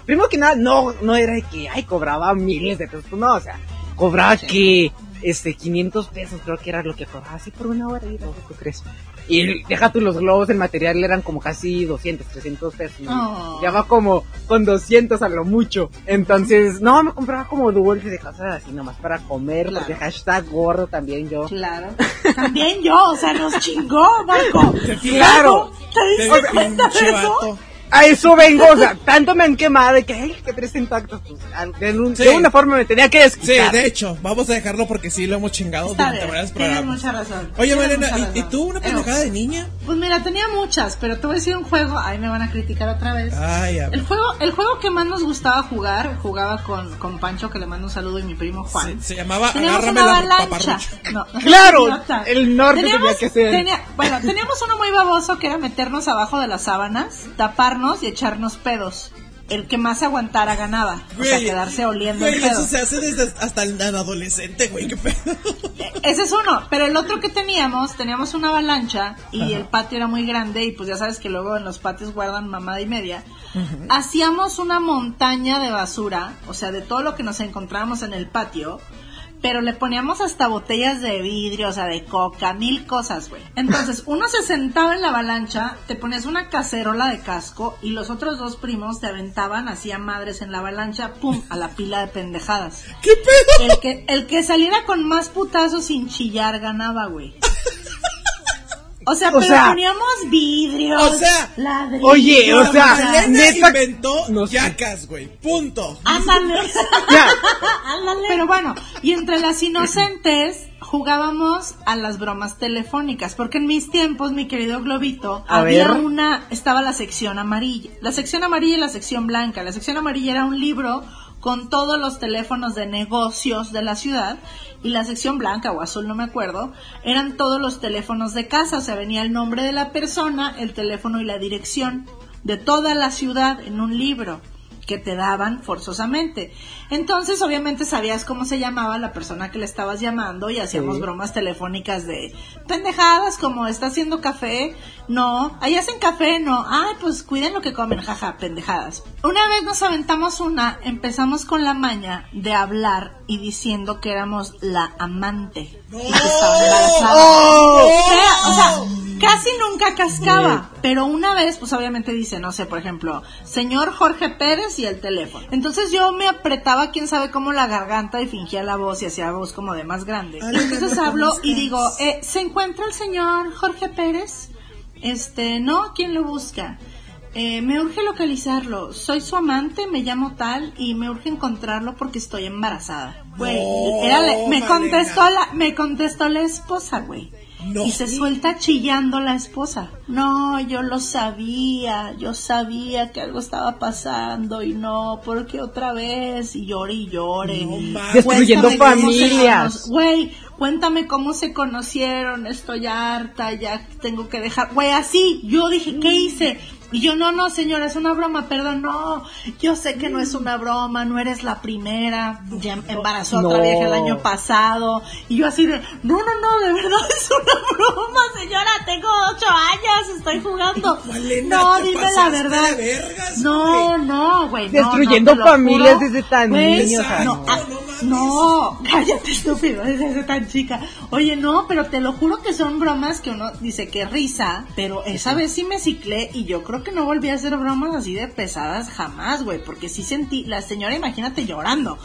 primero que nada, no, no era de que, ay, cobraba miles de pesos, pues no, o sea, cobraba que, este, 500 pesos creo que era lo que cobraba así por una hora y no, ¿qué crees? Y deja tú los globos, el material eran como casi 200, 300 pesos. ¿no? Oh. Ya va como con 200 a lo mucho. Entonces, no, me compraba como dulces de cosas así nomás para comer, Claro. porque hashtag gordo también yo. Claro. También yo, o sea, nos chingó, Marco. Claro. ¿Te diste cuenta de pinche eso? vato. A eso vengo, o sea, tanto me han quemado de que, ay, que tres pues, al- de, un- Sí. de una forma me tenía que Sí, desquitar. de hecho, vamos a dejarlo porque sí lo hemos chingado Está durante bien, varios tienes programas. mucha razón. Oye, mucha ¿y, y tú una Pero, pendejada de niña? Pues mira, tenía muchas, pero te voy a decir un juego, ahí me van a criticar otra vez. Ay, a El juego, el juego que más nos gustaba jugar, jugaba con, con Pancho, que le mando un saludo, y mi primo Juan. Se, se llamaba Teníamos Agárrame una la avalancha. No, Claro, el norte tenía que ser. tenía- bueno, teníamos uno muy baboso que era meternos abajo de las sábanas, taparnos y echarnos pedos. El que más aguantara ganaba. O sea, Güey, quedarse oliendo güey, el pedo. eso se hace desde hasta el adolescente, güey, qué pedo. Ese es uno, pero el otro que teníamos, teníamos una avalancha y el patio era muy grande y pues ya sabes que luego en los patios guardan mamada y media. Hacíamos una montaña de basura, o sea, de todo lo que nos encontrábamos en el patio, pero le poníamos hasta botellas de vidrio, o sea, de coca, mil cosas, güey. Entonces, uno se sentaba en la avalancha, te ponías una cacerola de casco y los otros dos primos te aventaban así a madres en la avalancha, pum, a la pila de pendejadas. ¿Qué pedo? El que, el que saliera con más putazos sin chillar ganaba, güey. O sea, O pero sea- poníamos vidrios, O sea, ladrillos. Oye, o sea, neta- inventó No sé. yacas, güey. Punto. Ándale. Ya. Pero bueno, y entre las inocentes jugábamos a las bromas telefónicas, porque en mis tiempos, mi querido Globito, A había ver. una, estaba la sección amarilla, la sección amarilla y la sección blanca. La sección amarilla era un libro con todos los teléfonos de negocios de la ciudad y la sección blanca o azul, no me acuerdo, eran todos los teléfonos de casa, o sea, venía el nombre de la persona, el teléfono y la dirección de toda la ciudad en un libro que te daban forzosamente. Entonces, obviamente sabías cómo se llamaba la persona que le estabas llamando y hacíamos Sí. bromas telefónicas de pendejadas como está haciendo café, no, ahí hacen café, no, ay, pues cuiden lo que comen, jaja, pendejadas. Una vez nos aventamos una, empezamos con la maña de hablar y diciendo que éramos la amante y que estaba embarazada. ¡Oh! O sea, o sea, casi nunca cascaba, pero una vez, pues obviamente dice, no sé, por ejemplo, señor Jorge Pérez y el teléfono. Entonces yo me apretaba, quién sabe cómo, la garganta y fingía la voz y hacía voz como de más grande. Entonces hablo y digo, eh, ¿se encuentra el señor Jorge Pérez? Este, no, ¿quién lo busca? Eh, me urge localizarlo. Soy su amante, me llamo tal y me urge encontrarlo porque estoy embarazada. Güey, No, me contestó la, me contestó la esposa, güey. No. Y se suelta chillando la esposa. No, yo lo sabía, yo sabía que algo estaba pasando y no, porque otra vez y llore y llore. No mames. Destruyendo Cuéntame cómo se familias. Güey, cuéntame cómo se conocieron, estoy harta, ya tengo que dejar. Güey, así, yo dije, ¿qué hice? Y yo, no, no, señora, es una broma, perdón, no, yo sé que no es una broma, no eres la primera, ya embarazó a otra No. vieja el año pasado, y yo así de, no, no, no, de verdad es una broma, señora, tengo ocho años, estoy jugando. Malena, no, dime la verdad. de vergas, no, güey. no, güey. no, Destruyendo no, familias juro. desde tan Güey, niños, no, no. ah, no, cállate estúpido, desde tan chica. Oye, no, pero te lo juro que son bromas que uno dice que risa, pero esa vez sí me ciclé y yo creo que no volví a hacer bromas así de pesadas jamás, güey, porque sí sentí, la señora, imagínate llorando.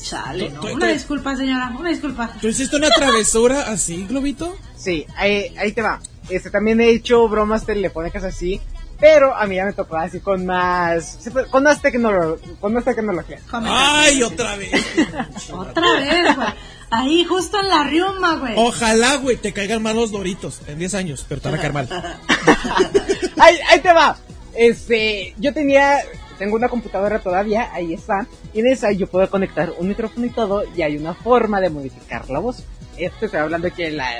Chale, no, una disculpa, señora, una disculpa. ¿Tú hiciste una travesura así, Globito? Sí, ahí, ahí te va. Este, también he hecho bromas telefónicas así, pero a mí ya me tocó así con más, se puede- con más, tecnolo- con más tecnología. Ay, otra vez. Otra vez, güey. Ahí, justo en la riuma, güey. Ojalá, güey, te caigan mal los doritos en 10 años, pero te van a caer mal. ahí, ahí te va. Este, yo tenía, tengo una computadora todavía, ahí está, y en esa yo puedo conectar un micrófono y todo, y hay una forma de modificar la voz. Esto estoy hablando que la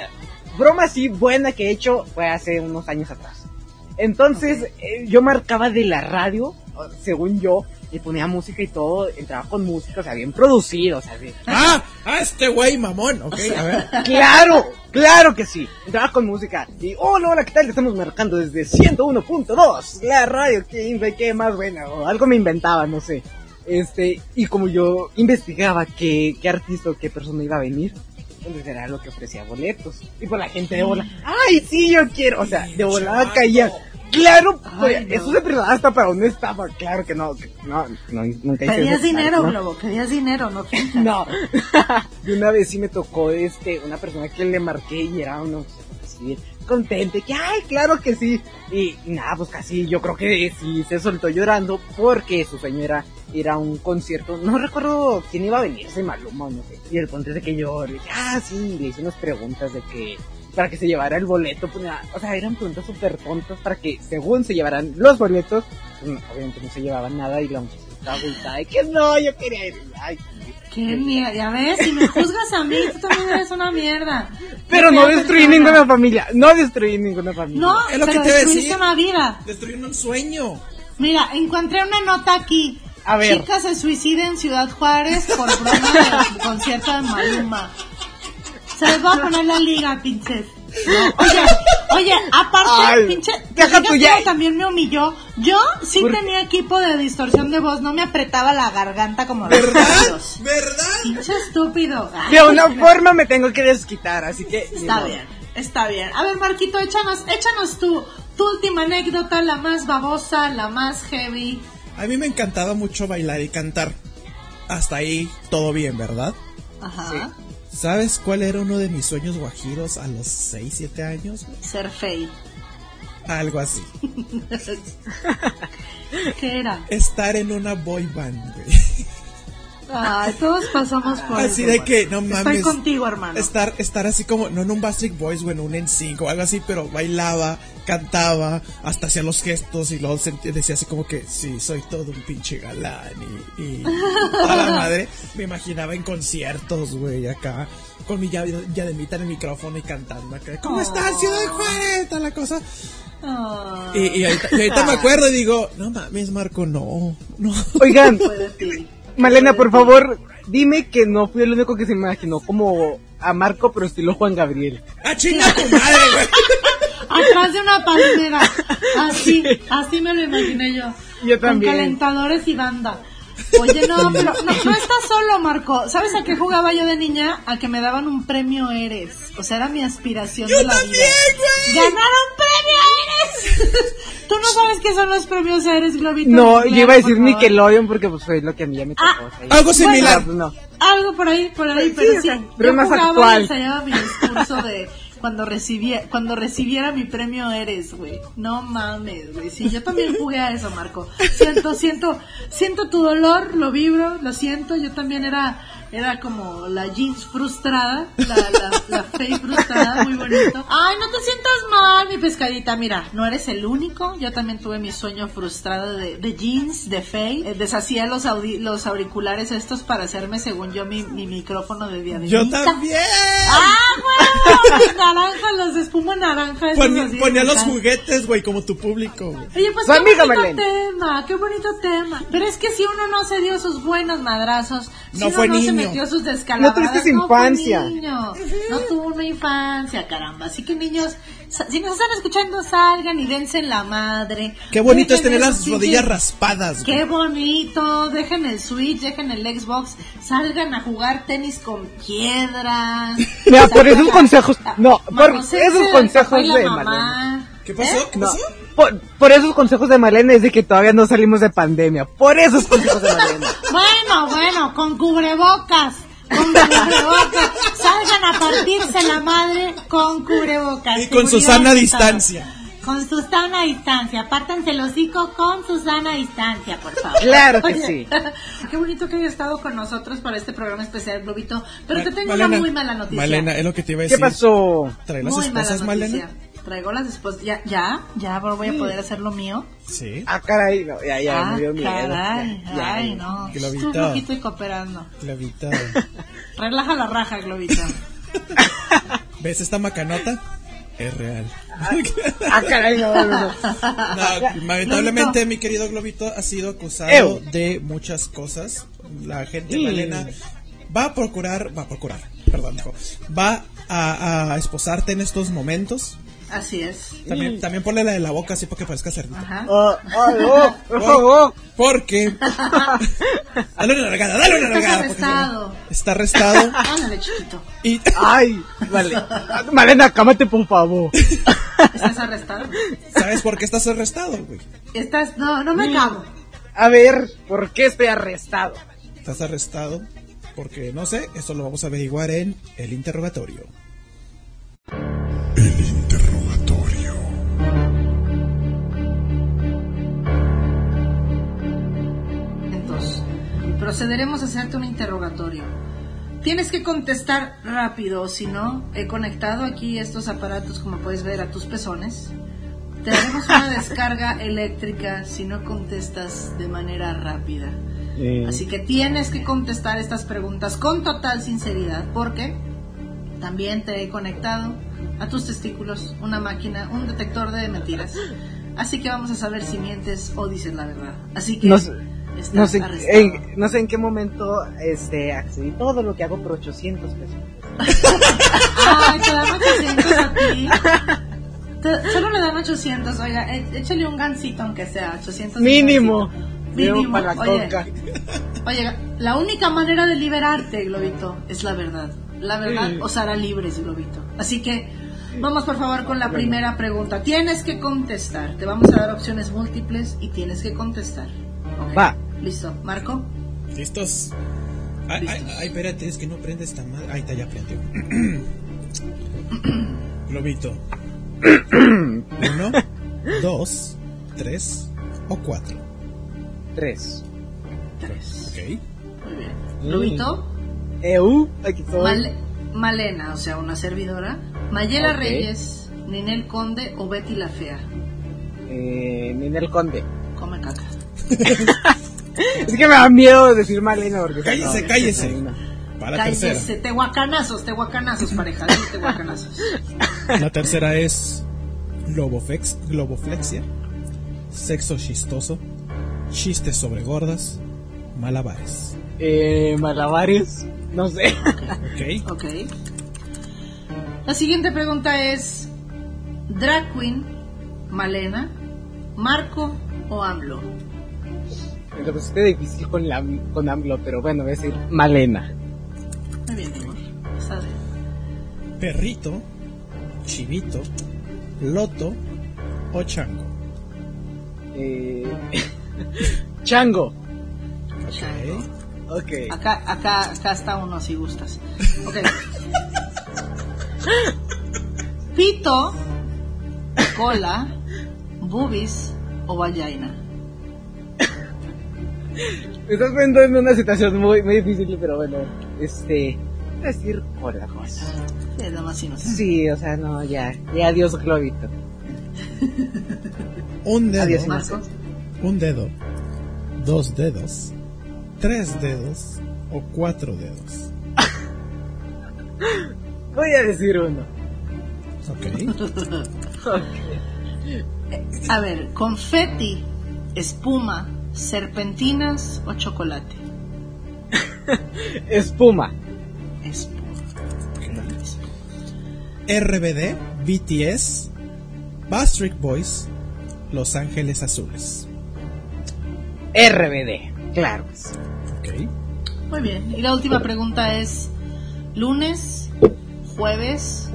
broma así buena que he hecho fue hace unos años atrás. Entonces, eh, yo marcaba de la radio, según yo, y ponía música y todo, entraba con música, o sea, bien producido, o sea, de- Ah, ah, este güey mamón, ok, a ver. Claro, claro que sí. Entraba con música y, hola, hola, ¿qué tal? Estamos marcando desde 101.2, la radio, que qué más buena, o algo me inventaba, no sé. Este, y como yo investigaba qué, qué artista o qué persona iba a venir, entonces era lo que ofrecía boletos. Y pues la gente de bola, ay, sí, yo quiero, o sea, de volada caía. Claro, Ay, pues, no. eso se prestaba hasta para una estafa, claro que no, que no, no, nunca hice Pedías eso, dinero, ¿no? Globo, pedías dinero, no. No. de una vez sí me tocó este, una persona que le marqué y era uno así contente, que ay, claro que sí. Y, nada, pues casi yo creo que sí se soltó llorando porque su sueño era ir a un concierto. No recuerdo quién iba a venir, ese Maluma no sé. Y el punto es de que yo le dije, ah, sí, le hice unas preguntas de que para que se llevara el boleto, pues, o sea, eran preguntas súper tontas para que según se llevaran los boletos, pues, no, obviamente no se llevaban nada y la muchacha estaba agüitada que no, yo quería ir. Ay, Qué mierda, ya ves, si me juzgas a mí, tú también eres una mierda. Pero no destruí persona. ninguna familia. No destruí ninguna familia. No, Es lo que pero te iba a destruiste una vida. Destruyeron un sueño. Mira, encontré una nota aquí. A ver. Chica se suicida en Ciudad Juárez por broma del concierto de Maluma. Se les va a poner la liga, pinches. Oye, oye, aparte, Ay, pinche, deja ¿te tu ya- también me humilló. Yo sí ¿Por tenía equipo de distorsión de voz, no me apretaba la garganta como los ¿Verdad? ¿Verdad? Pinche estúpido. Ay, De una forma me tengo que desquitar, así que... Está bien, está bien. A ver, Marquito, échanos, échanos tu, tu última anécdota, la más babosa, la más heavy. A mí me encantaba mucho bailar y cantar. Hasta ahí todo bien, ¿verdad? Ajá. ¿Sabes cuál era uno de mis sueños guajiros a los 6, 7 años? güey? Ser fey. Algo así. ¿Qué era? Estar en una boy band, güey. Ay, todos pasamos por Así eso, de que, no mames. Estoy contigo, hermano. Estar, estar así como, no en un Bastric Boys o en un NSYNC o algo así, pero bailaba, cantaba, hasta hacía los gestos y luego sentía- decía así como que, sí, soy todo un pinche galán y, y a la madre. Me imaginaba en conciertos, güey, acá, con mi llave- diademita en el micrófono y cantando acá. ¿Cómo estás, Ciudad de Juárez? Tal la cosa. Ay, Y, y ahorita, y ahorita me acuerdo y digo, no mames, Marco, no, no. Oigan. Malena, por favor, dime que no fui el único que se imaginó como a Marco, pero estilo Juan Gabriel. ¡Ah, chinga tu madre, güey! Atrás de una palmera. Así, así me lo imaginé yo. Yo también. Con calentadores y banda. Oye, no, pero no, no estás solo, Marco. ¿Sabes a qué jugaba yo de niña? A que me daban un premio Eres. O sea, era mi aspiración de la también, vida. güey! ¡Ganar un premio Eres! ¿Tú no sabes qué son los premios Eres, Globito? No, Claro, yo iba a decir. Nickelodeon porque pues fue lo que a mí ya me tocó. Ah, o sea, Algo similar. Ah, pues, no. Algo por ahí, por ahí, Sí, pero sí. pero yo más jugaba actual. y ensayaba mi discurso de cuando recibía, cuando recibiera mi premio Eres, güey. No mames, güey. Sí, yo también jugué a eso, Marco. Siento, siento, siento tu dolor, lo vibro, lo siento. Yo también era, era como la jeans frustrada, la, la, la Faye frustrada, muy bonito. Ay, no te sientas mal, mi pescadita. Mira, no eres el único. Yo también tuve mi sueño frustrado de, de jeans, de Faye. Eh, deshacía los, audi- los auriculares estos para hacerme, según yo, mi, mi micrófono de diademita. Yo también. ¡Ah, bueno! Los naranjas, los de espuma naranja. así de ponía los juguetes, güey, como tu público, güey. Oye, pues qué amiga bonito Marlene. tema, qué bonito tema. Pero es que si uno no se dio sus buenos madrazos, si No uno fue no se niño. metió sus descalabradas, No tuviste no infancia. fue niño, no tuvo una infancia, caramba. Así que niños, si nos están escuchando, salgan y dense en la madre. Qué bonito es Dejen tener esos las rodillas raspadas, güey. Qué bonito, dejen el Switch, dejen el Xbox, salgan a jugar tenis con piedras. Mira, por esos consejos, no, por esos consejos de mamá. ¿Qué pasó? ¿Qué No, pasó? Por, por esos consejos de Malena es de que todavía no salimos de pandemia. Por esos consejos de Malena. Bueno, bueno, con cubrebocas. Con cubrebocas. Salgan a partirse la madre con cubrebocas. Y con Susana a distancia. Con Susana a distancia. Apártanse el hocico con Susana a distancia, por favor. Claro que Oye, sí. Qué bonito que haya estado con nosotros para este programa especial, Globito. Pero te tengo Malena, una muy mala noticia. Malena, es lo que te iba a ¿Qué decir. pasó? ¿Trae las muy mala esposas, noticia. Malena? Traigo las esposas. Ya, ya, ya voy a poder hacer lo mío. Sí. Ah, caray, no, ya, ya, ah, me dio miedo. caray, Ya, ya, ay, ya. no. Globito. Flojito y cooperando. Clavita. Relaja la raja, Globito. ¿Ves esta macanota? Es real. Ah, caray, no, no, no. No, lamentablemente mi querido Globito ha sido acusado Ew. de muchas cosas. La gente Mm. Malena va a procurar, va a procurar, perdón, dijo, va a, a esposarte en estos momentos. Así es. También, también ponle la de la boca así para que parezca cerdito. Ajá. Ay, oh, oh, oh. Porque. dale una nalgada, dale una porque arrestado. Está arrestado. Ándale, chiquito. Y. Ay, vale. Malena, cámate, por favor. Estás arrestado. ¿Sabes por qué estás arrestado, güey? Estás, no, no me cago. A ver, ¿por qué estoy arrestado? Estás arrestado porque, no sé, eso lo vamos a averiguar en el interrogatorio. El procederemos a hacerte un interrogatorio. Tienes que contestar rápido, si no, he conectado aquí estos aparatos, como puedes ver, a tus pezones. Te daremos una descarga eléctrica si no contestas de manera rápida. Así que tienes que contestar estas preguntas con total sinceridad, porque también te he conectado a tus testículos una máquina, un detector de mentiras. Así que vamos a saber si mientes o dices la verdad. Así que No sé. No sé, en, no sé en qué momento este, accedí todo lo que hago por 800 pesos. Ay, te dan 800 a ti. Te- solo le dan 800, oiga, é- échale un gancito aunque sea 800. Mínimo. Mínimo para la oye. coca. Oye, la única manera de liberarte, Globito, es la verdad. La verdad os hará libres, Globito. Así que vamos por favor con la primera pregunta. Tienes que contestar. Te vamos a dar opciones múltiples y tienes que contestar. Va. Listo. Marco. ¿Listos? Ay, ay, Listos. ay, espérate, es que no prende esta madre. Ahí está, ya prendió. Globito. Uno, dos, tres o cuatro. Tres. Tres. Ok. Muy bien. Globito. EU, aquí estoy. Mal- Malena, o sea, una servidora. Mayela Ok. Reyes, Ninel Conde o Betty la Fea. Eh, Ninel Conde. Come caca. Es que me da miedo decir Malena porque... Cállese, no, cállese. no. Para la tercera. Cállese, tehuacanazos, tehuacanazos, pareja, tehuacanazos. La tercera es globoflex, globoflexia, sexo chistoso, chistes sobre gordas, malabares. Eh, malabares. No sé. Ok. Ok. La siguiente pregunta es: ¿Drag Queen, Malena, Marco o AMLO? Me lo pusiste difícil con, la, con AMLO, pero bueno, voy a decir Malena. Muy bien, amor. Perrito, chivito, loto o chango. Eh, Chango. Chango. Ok. Acá, acá, acá está uno si gustas. Ok. Pito, cola, boobies o vagina. Me estás poniendo en una situación muy, muy difícil, pero bueno, este. Voy a decir hola, cosa. Sí, es lo más inocente. Sí, o sea, no, ya. Ya, adiós, Globito. Un dedo, Adiós, Marco. un dedo, dos dedos, tres dedos o cuatro dedos. Voy a decir uno. Ok. A ver, confeti, espuma, serpentinas o chocolate. Espuma. Espuma. RBD, BTS, Backstreet Boys, Los Ángeles Azules. RBD. Claro. Ok. Muy bien. Y la última pregunta es: ¿lunes, jueves,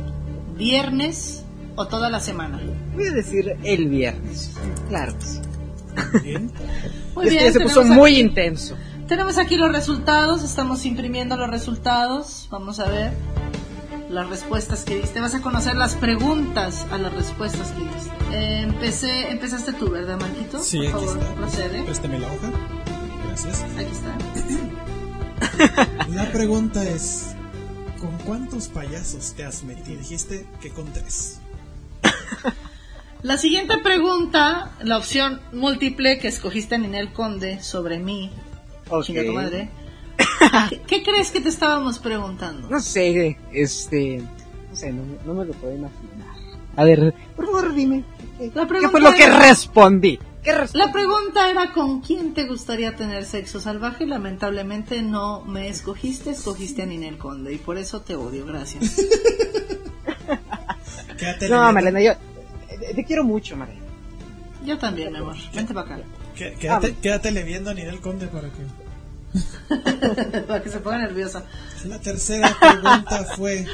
viernes o toda la semana? Voy a decir el viernes. Claro. Bien. Muy Este bien. ya se puso tenemos muy aquí- intenso. Tenemos aquí los resultados, estamos imprimiendo los resultados. Vamos a ver las respuestas que diste. Vas a conocer las preguntas a las respuestas que diste. Eh, empecé, empezaste tú, ¿verdad, Marquito? Sí, Por aquí favor, está. procede. Préstame la hoja. Gracias. Aquí está. La pregunta es: ¿con cuántos payasos te has metido? Dijiste que con tres. La siguiente pregunta, la opción múltiple que escogiste Ninel Conde sobre mí, Ok. chinga tu madre. ¿Qué, qué crees que te estábamos preguntando? No sé, este. No sé, no, no me lo puedo imaginar. A ver, por favor, dime. ¿Qué, La qué pregunta fue lo que era- respondí? ¿Qué respondí? La pregunta era con quién te gustaría tener sexo salvaje. Lamentablemente no me escogiste, escogiste a Ninel Conde y por eso te odio, gracias. Quédate No, Malena, yo. Te, quiero mucho, Malena. Yo también, mi amor. Vente para acá. qué- Quédate, quédatele viendo a Ninel Conde para que. para que se ponga nerviosa. La tercera pregunta fue: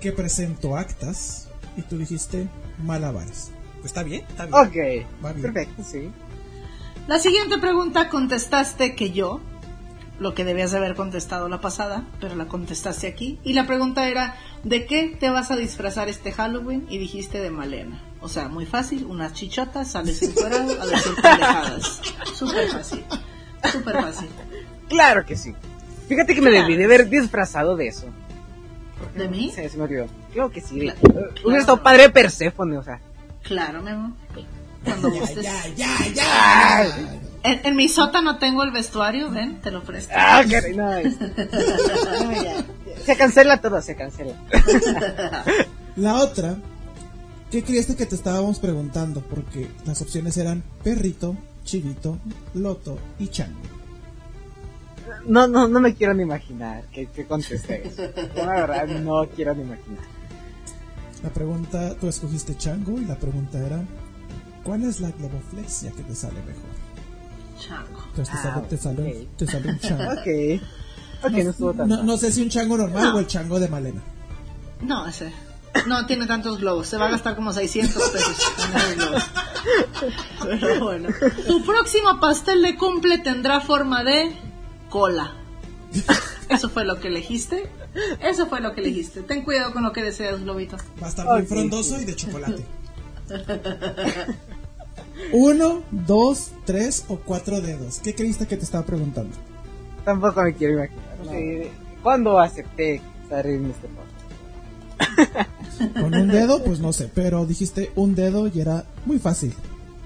¿qué presento actas? Y tú dijiste malabares. Pues está bien, está bien. Ok. Va bien. Perfecto, sí. La siguiente pregunta contestaste que yo, lo que debías de haber contestado la pasada, pero la contestaste aquí. Y la pregunta era, ¿de qué te vas a disfrazar este Halloween? Y dijiste de Malena. O sea, muy fácil, unas chichotas, sales encuerado a decir pendejadas. Súper fácil, súper fácil. Claro que sí. Fíjate que me Claro. debí de haber disfrazado de eso. ¿De mí? Se, se me olvidó. Claro que sí. Claro. Hubiera estado padre de Perséfone, o sea. Claro, mi amor. Cuando gustes. Ya, ya, ya. En, en mi sótano tengo el vestuario, ven, te lo presto. Ah, caray, no, ya. Se cancela todo, se cancela. La otra ¿Qué creíste que te estábamos preguntando? Porque las opciones eran perrito, chivito, loto y chango. No, no, no me quiero ni imaginar que, que contesté eso. La verdad, no quiero ni imaginar. La pregunta, tú escogiste chango y la pregunta era, ¿cuál es la globoflexia que te sale mejor? Chango. Entonces te Ah, sale, te sale, ok. te sale un chango. Ok. Ok, no estuvo tan No, no sé si un chango normal o el chango de Malena. No, ese. No tiene tantos globos. Se va a gastar como 600 pesos en esos globos. Pero bueno. Tu próximo pastel de cumple tendrá forma de cola. Eso fue lo que elegiste. Eso fue lo que elegiste. Ten cuidado con lo que deseas, globito. Va a estar muy frondoso y de chocolate. Uno, dos, tres o cuatro dedos. ¿Qué creíste que te estaba preguntando? Tampoco me quiero imaginar. No ¿Cuándo acepté estar en este podcast? Con un dedo, pues no sé, pero dijiste un dedo y era muy fácil.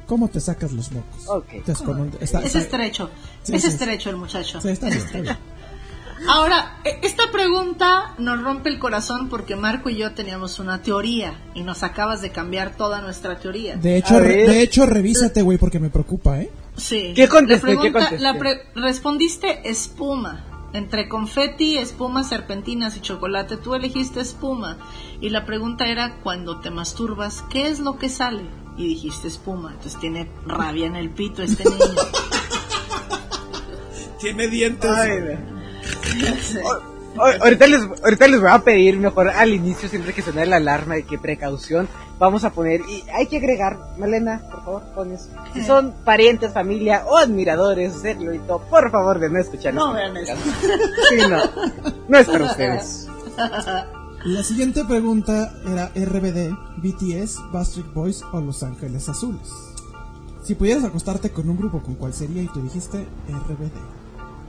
¿Cómo te sacas los mocos? Entonces, con un- está- Es estrecho. Sí, es sí, estrecho el muchacho. sí, está bien, está bien. Ahora, e- esta pregunta nos rompe el corazón porque Marco y yo teníamos una teoría y nos acabas de cambiar toda nuestra teoría. De hecho, de hecho, revísate, güey, porque me preocupa, ¿eh? Sí. ¿Qué contesté? La ¿Qué pregunta- contesté? la pre- respondiste espuma. Entre confeti, espuma, serpentinas y chocolate, tú elegiste espuma. Y la pregunta era, cuando te masturbas, ¿qué es lo que sale? Y dijiste espuma. Entonces tiene rabia en el pito este niño. Tiene dientes. Ay, no. ahorita, les, ahorita les voy a pedir mejor al inicio, siempre que suene la alarma de qué precaución, vamos a poner, y hay que agregar, Malena, por favor, pon eso. Si son parientes, familia o admiradores de Glorito, por favor de no escuchar No vean podcast. Sí, no, no es para ustedes. La siguiente pregunta era RBD, BTS, Backstreet Boys o Los Ángeles Azules. Si pudieras acostarte con un grupo, ¿con cuál sería? Y tú dijiste RBD.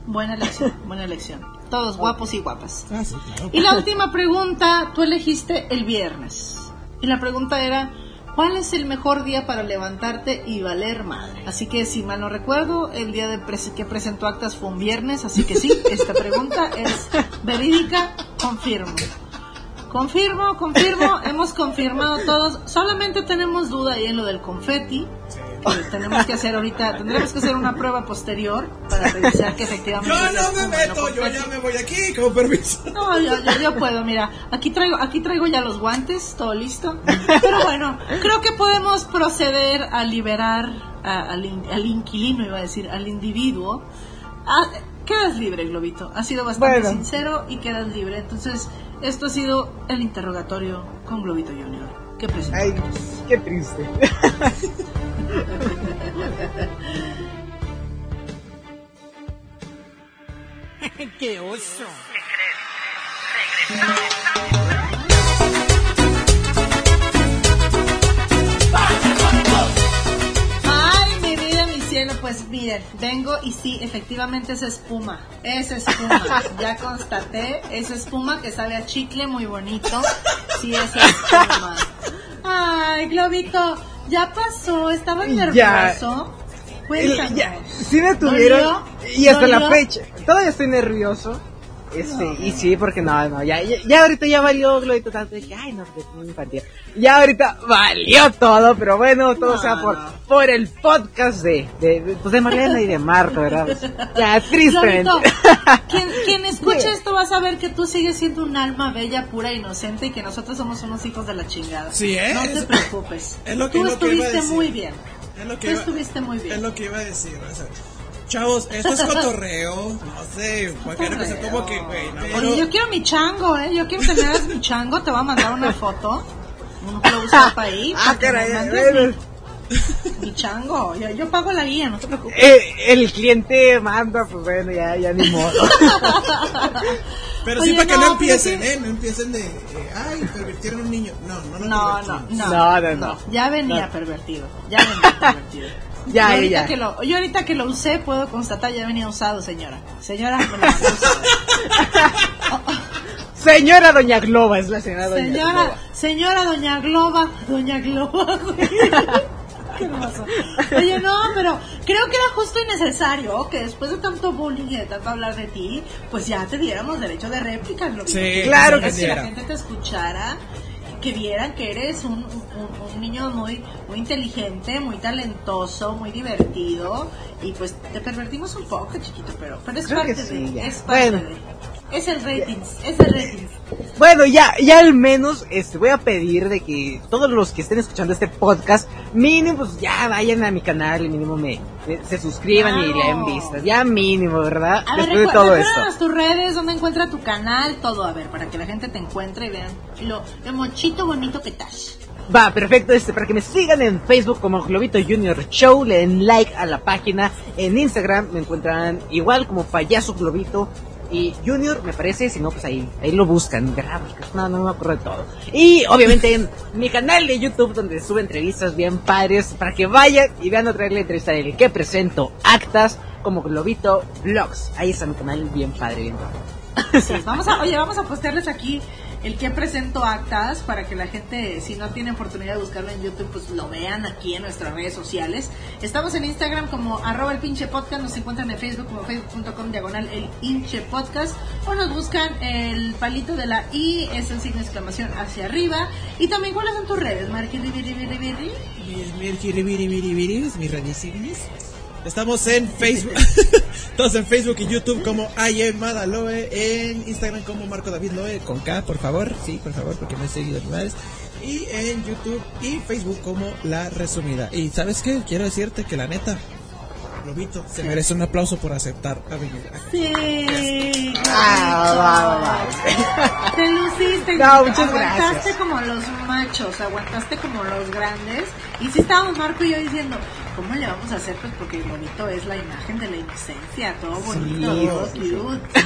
Buena elección, buena elección. Todos guapos y guapas. Ah, sí, claro. Y la última pregunta, tú elegiste el viernes. Y la pregunta era, ¿cuál es el mejor día para levantarte y valer madre? Así que si mal no recuerdo, el día de pres- que presentó actas fue un viernes, así que sí, esta pregunta es verídica, confirmo. Confirmo, confirmo, hemos confirmado todos. Solamente tenemos duda ahí en lo del confeti. que tenemos que hacer ahorita, tendremos que hacer una prueba posterior para revisar que efectivamente. Yo no me meto, yo ya me voy aquí, con permiso. No, yo, yo, yo puedo, mira, aquí traigo, aquí traigo ya los guantes, todo listo. Pero bueno, creo que podemos proceder a liberar a- al, in- al inquilino, iba a decir, al individuo. Ah, quedas libre, Globito. Ha sido bastante Bueno. sincero y quedas libre. Entonces, esto ha sido el interrogatorio con Globito Junior. ¿Qué Ay, presentamos? qué triste. Ay, mi vida, mi cielo, pues miren, vengo y sí, efectivamente es espuma, es espuma, ya constaté, es espuma que sabe a chicle muy bonito, sí es espuma. Ay, Globito, ya pasó, estaba nervioso. Cuéntanos. ya, sí me tuvieron ¿Dolió? y hasta la ¿Dolió? fecha todavía estoy nervioso este y sí porque no no ya, ya, ya ahorita ya valió Glorito tanto de que ay no es muy infantil ya ahorita valió todo pero bueno todo No, sea por no. por el podcast de de, pues de Marlena y de Marco verdad Pues, ya tristemente Globito, quien, quien escuche esto va a saber que tú sigues siendo un alma bella, pura, inocente y que nosotros somos unos hijos de la chingada. Sí, ¿eh? No te Es- preocupes. es lo que- tú lo que iba a estuviste decir. muy bien. Es lo que Tú iba- estuviste muy bien. Es lo que iba a decir. o sea, chavos, esto es cotorreo. No sé, cualquiera pensar como que, güey, no, Oye, pero- yo quiero mi chango, ¿eh? Yo quiero que me hagas mi chango. Te voy a mandar una foto. Un close-up ahí. ah caray mi chango. Yo, yo pago la guía, no te preocupes. eh, el cliente manda pues bueno ya ya ni modo Pero Oye, sí para que no, empiecen, sí. ¿eh? No empiecen de, eh, ay, pervirtieron a un niño. No, no, no. No, no, no, No, no, no. Ya venía pervertido. Ya venía pervertido. Ya, yo, ahorita ya. Que lo, yo ahorita que lo usé puedo constatar ya venía usado, señora. Señora, me lo mandó usado. señora doña Globa es la señora doña Señora, Globa señora Doña Globa, Doña Globa, güey. Qué hermoso. Oye, no, pero creo que era justo y necesario que después de tanto bullying y de tanto hablar de ti, pues ya te diéramos derecho de réplica, Globito. Sí, Claro que que se que la gente te escuchara. que vieran que eres un, un- un niño muy, muy inteligente, muy talentoso, muy divertido. Y pues te pervertimos un poco, chiquito, pero, pero es Creo parte sí, de. Es parte Bueno. de. Es el ratings, es el ratings. Bueno, ya, ya al menos este, voy a pedir de que todos los que estén escuchando este podcast, mínimo, pues ya vayan a mi canal y mínimo me, me- se suscriban y le den vistas. Ya mínimo, ¿verdad? A ver, Después de recu- todo esto. tus redes, dónde encuentra tu canal, todo, a ver, para que la gente te encuentre y vean lo, lo mochito bonito que estás. Va, perfecto, este, para que me sigan en Facebook como Globito Junior Show, le den like a la página, en Instagram me encuentran igual como Payaso Globito y Junior, me parece, si no, pues ahí, ahí lo buscan. Porque no, no me acuerdo de todo. Y obviamente en mi canal de YouTube donde sube entrevistas bien padres, para que vayan y vean otra vez la entrevista del que presento actas como Globito Vlogs. Ahí está mi canal bien padre, bien padre. Vamos a, oye, vamos a postearles aquí el que presento actas para que la gente, si no tiene oportunidad de buscarlo en YouTube, pues lo vean aquí en nuestras redes sociales. Estamos en Instagram como arroba el pinche podcast, nos encuentran en Facebook como facebook.com diagonal el pinche podcast o nos buscan el palito de la I, es el signo de exclamación hacia arriba. Y también cuáles son tus redes, Marqui, ribi, ribi, ribi, ribi? Mis mis redísimos. Estamos en Facebook, todos en Facebook y YouTube como Aye Madaloe, en Instagram como Marco David Loe, con K, por favor, sí, por favor, porque me he seguido animales. Y en YouTube y Facebook como La Resumida. Y ¿sabes qué? Quiero decirte que la neta, Globito, se merece un aplauso por aceptar a venir aquí. Sí. Ah, va, va, va. Te luciste. No, muchas aguantaste gracias. como los machos, aguantaste como los grandes. Y si estábamos Marco y yo diciendo, ¿cómo le vamos a hacer? Pues porque el bonito es la imagen de la inocencia, todo bonito, Sí, todo sí, cute.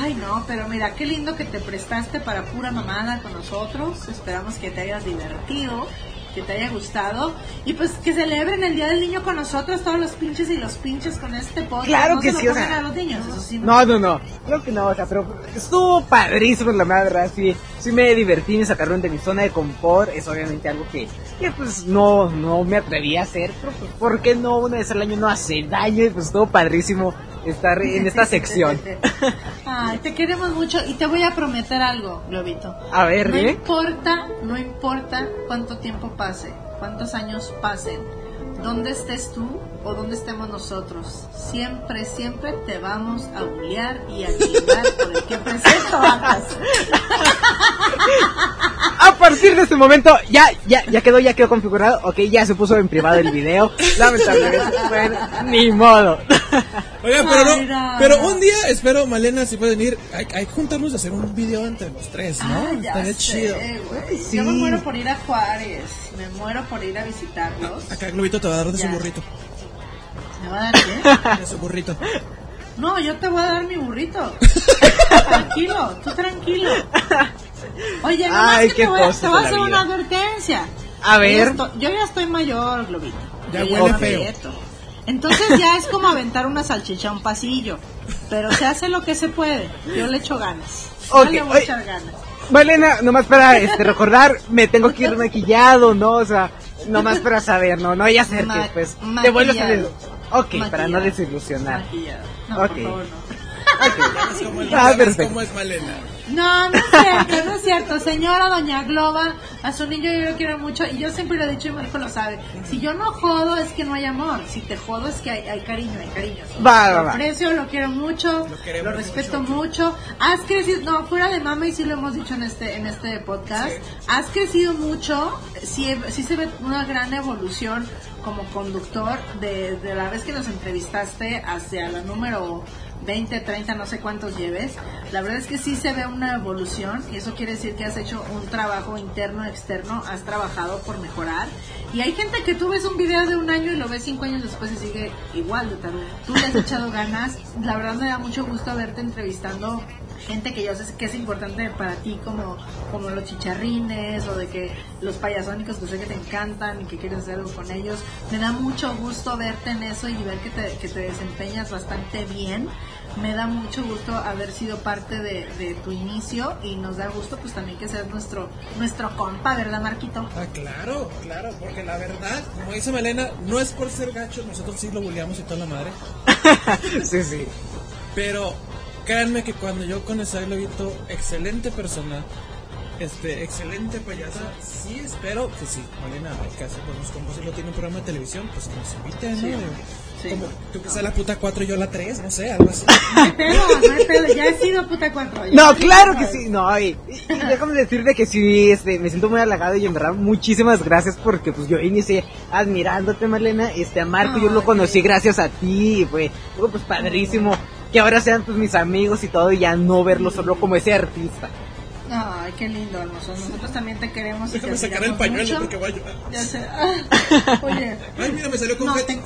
Ay, no, pero mira, qué lindo que te prestaste para pura mamada con nosotros. Esperamos que te hayas divertido, que te haya gustado. Y pues que celebren el Día del Niño con nosotros, todos los pinches y los pinches con este podcast. Claro no que se lo sí, o pongan sea, a los niños, eso sí. No, no, no. Creo que no, o sea, pero estuvo padrísimo la madre, sí, sí me divertí, me sacaron de mi zona de confort, es obviamente algo que, que pues no, no me atreví a hacer, pero pues, ¿por qué no? Una vez al año no hace daño y pues estuvo padrísimo estar en esta sección. Ay, te queremos mucho y te voy a prometer algo, Globito. A ver, No dime. importa, no importa cuánto tiempo pase, cuántos años pasen, dónde estés tú o dónde estemos nosotros. Siempre, siempre te vamos a bullear y a chingar por el que presento actas. A partir de este momento, ya, ya, ya quedó, ya quedó configurado, ok, ya se puso en privado el video, lamentablemente, bueno, ni modo. Oigan, pero no, pero un día espero, Malena, si pueden ir, hay, hay que juntarnos y hacer un video entre los tres, ¿no? Ah, Estaría sé, chido. Sí. Yo me muero por ir a Juárez, me muero por ir a visitarlos. Acá Globito te va a dar de su burrito. ¿Me va a dar qué? De su burrito. No, yo te voy a dar mi burrito. tranquilo, tú tranquilo. Oye, no Ay, que qué te voy, a- cosas te voy a de la hacer una advertencia. A Yo ver. estoy- yo ya estoy mayor, Globito. Ya Yo huele feo. Entonces ya es como aventar una salchicha a un pasillo. Pero se hace lo que se puede. Yo le echo ganas. Yo Ok, le voy a echar ganas. Malena, nomás para este, recordar, me tengo que ir maquillado, ¿no? O sea, nomás para saber, ¿no? No ser Ma- que pues te vuelvas a... maquillado. Ok, para no desilusionar. Maquillado. No, Ok. por favor, no. Ok. Como es, Ah, sabes perfecto. cómo es Malena. No, no es cierto, no es cierto. Señora Doña Globa, a su niño yo lo quiero mucho y yo siempre lo he dicho y hijo lo sabe. Si yo no jodo es que no hay amor. Si te jodo es que hay, hay cariño, hay cariño. Va, va, Lo va. aprecio, lo quiero mucho, Lo lo, respeto mucho. Has crecido, no, fuera de mama y sí lo hemos dicho en este en este podcast. Has crecido mucho, sí, sí se ve una gran evolución como conductor de, de la vez que nos entrevistaste hacia la número 20, 30, no sé cuántos lleves. La verdad es que sí se ve una evolución y eso quiere decir que has hecho un trabajo interno, externo, has trabajado por mejorar. Y hay gente que tú ves un video de un año y lo ves cinco años después y sigue igual de tarugo. Tú le has echado ganas. La verdad me da mucho gusto verte entrevistando gente que yo sé que es importante para ti como, como los chicharrines o de que los payasónicos que sé que te encantan y que quieres hacer algo con ellos. Me da mucho gusto verte en eso y ver que te, que te desempeñas bastante bien. Me da mucho gusto haber sido parte de, de tu inicio y nos da gusto pues también que seas nuestro, nuestro compa, ¿verdad Marquito? Ah, claro, claro, porque la verdad, como dice Malena, no es por ser gachos, nosotros sí lo bulleamos y toda la madre. sí, sí. Pero créanme que cuando yo conocí a Globito, excelente persona, Este, excelente payasa. Sí, espero que sí. Malena, que hacer buenos combos. Si no tiene un programa de televisión, pues que nos inviten, ¿no? sí. Como tú que la puta 4 y yo la 3, no sé, algo así. Pero, ya he sido puta cuatro. ya No, he sido claro que sí, no, y, y- y déjame decirte que sí, este, me siento muy halagado y en verdad muchísimas gracias porque pues yo inicié admirándote Marlena, este, a Marco yo lo conocí gracias a ti y fue, fue, pues padrísimo que ahora sean pues mis amigos y todo y ya no verlo solo como ese artista. Ay, qué lindo, hermoso. Nosotros también te queremos. y te Déjame sacar el pañuelo mucho. porque voy a llorar. Ya sé. Oye. Ay, mira, me salió con No, te-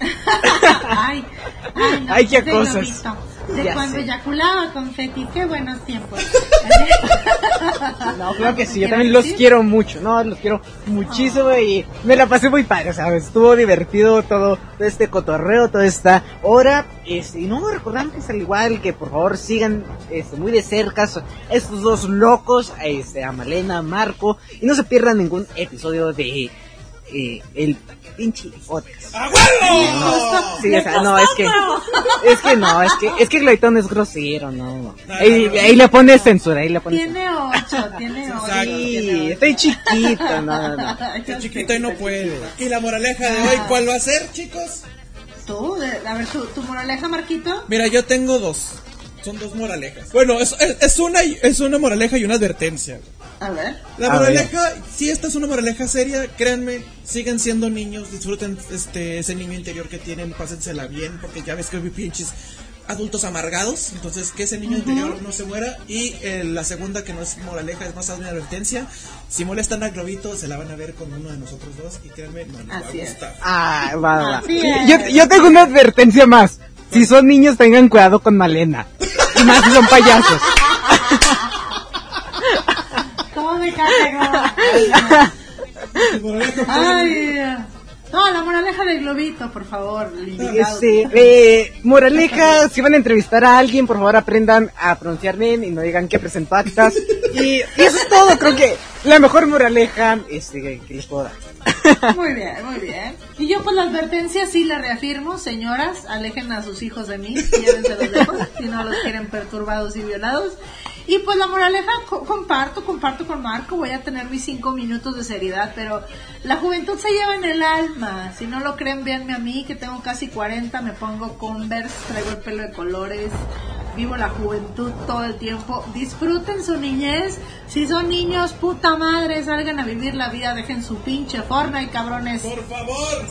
ay, ay, no, Ay, qué cosas. De Ya cuando sé. eyaculaba confeti, qué buenos tiempos. No, claro que sí, yo ¿Quieres también los quiero mucho, no, los quiero muchísimo y me la pasé muy padre, ¿sabes? Estuvo divertido todo, todo este cotorreo, toda esta hora, este, y no, recordarles al igual que por favor sigan este, muy de cerca estos dos locos, este, a Malena, a Marco, y no se pierdan ningún episodio de eh, el pinche podcast. ¡A huevo! No, sí, o sea, no, es que, es que no, es que, es que Glitón es grosero, no. No, Ahí, no, no. ahí le pone censura, ahí le pone censura. Tiene ocho, tiene ocho. Sí, ocho. estoy chiquito, no, no. Qué chiquito y no puede. Y la moraleja de hoy, ¿cuál va a ser, chicos? Tú, de- a ver, tu, tu moraleja, Marquito. Mira, yo tengo dos. Son dos moralejas. Bueno, es, es, es una, y- es una moraleja y una advertencia. A ver. La A moraleja, si esta es una moraleja seria, créanme, sigan siendo niños, disfruten este ese niño interior que tienen, pásensela bien, porque ya ves que hay pinches adultos amargados, entonces que ese niño interior no se muera. Y eh, la segunda, que no es moraleja, es más una advertencia, si molestan a Globito, se la van a ver con uno de nosotros dos, y créanme, no les va a Así es. gustar. Ah, va. Así. Yo, yo tengo una advertencia más. Si son niños, tengan cuidado con Malena. Y más si son payasos. Moraleja, Ay, no, la moraleja del globito, por favor. Este, eh, moraleja, si van a entrevistar a alguien, por favor aprendan a pronunciar bien y no digan que presentó actas. Y, y eso es todo, creo que la mejor moraleja este, que les puedo dar. Muy bien, muy bien. Y yo pues la advertencia sí la reafirmo, señoras, alejen a sus hijos de mí, llévenselos lejos, si no los quieren perturbados y violados. Y pues la moraleja co- comparto, comparto con Marco, voy a tener mis cinco minutos de seriedad, pero la juventud se lleva en el alma. Si no lo creen, véanme a mí, que tengo casi 40, me pongo Converse, traigo el pelo de colores, vivo la juventud todo el tiempo. Disfruten su niñez. Si son niños, puta madre, salgan a vivir la vida, dejen su pinche Fortnite, cabrones. Por favor.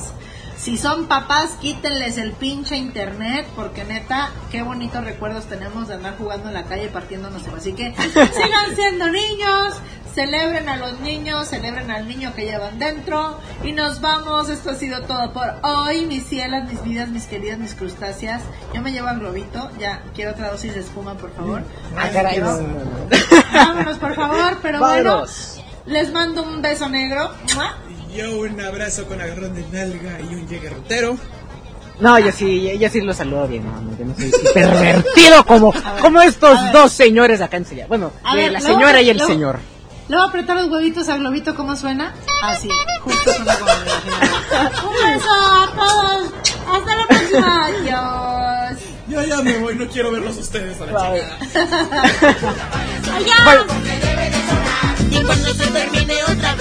Si son papás, quítenles el pinche internet, porque neta, qué bonitos recuerdos tenemos de andar jugando en la calle partiéndonos. Así que sigan siendo niños, celebren a los niños, celebren al niño que llevan dentro. Y nos vamos, esto ha sido todo por hoy, mis cielas, mis vidas, mis queridas, mis crustáceas. Yo me llevo a globito, ya quiero otra dosis de espuma, por favor. Ah, Así caray, quiero- no, no, no. Vámonos, por favor, pero Vámonos. bueno, les mando un beso negro. ¡Mua! Yo un abrazo con agarrón de nalga y un llegue rotero. No, yo sí, yo, yo sí lo saludo bien, no, yo no soy pervertido como, A ver, como estos dos señores acá en Sevilla. Bueno, de ver, la luego- señora y el luego- señor. Le voy a apretar los huevitos al globito, ¿cómo suena? Así, justo suena como. Un beso a todos. Hasta la próxima. Adiós. Ya, ya me voy, no quiero verlos ustedes a la chingada. Adiós. Y cuando se termine otra vez.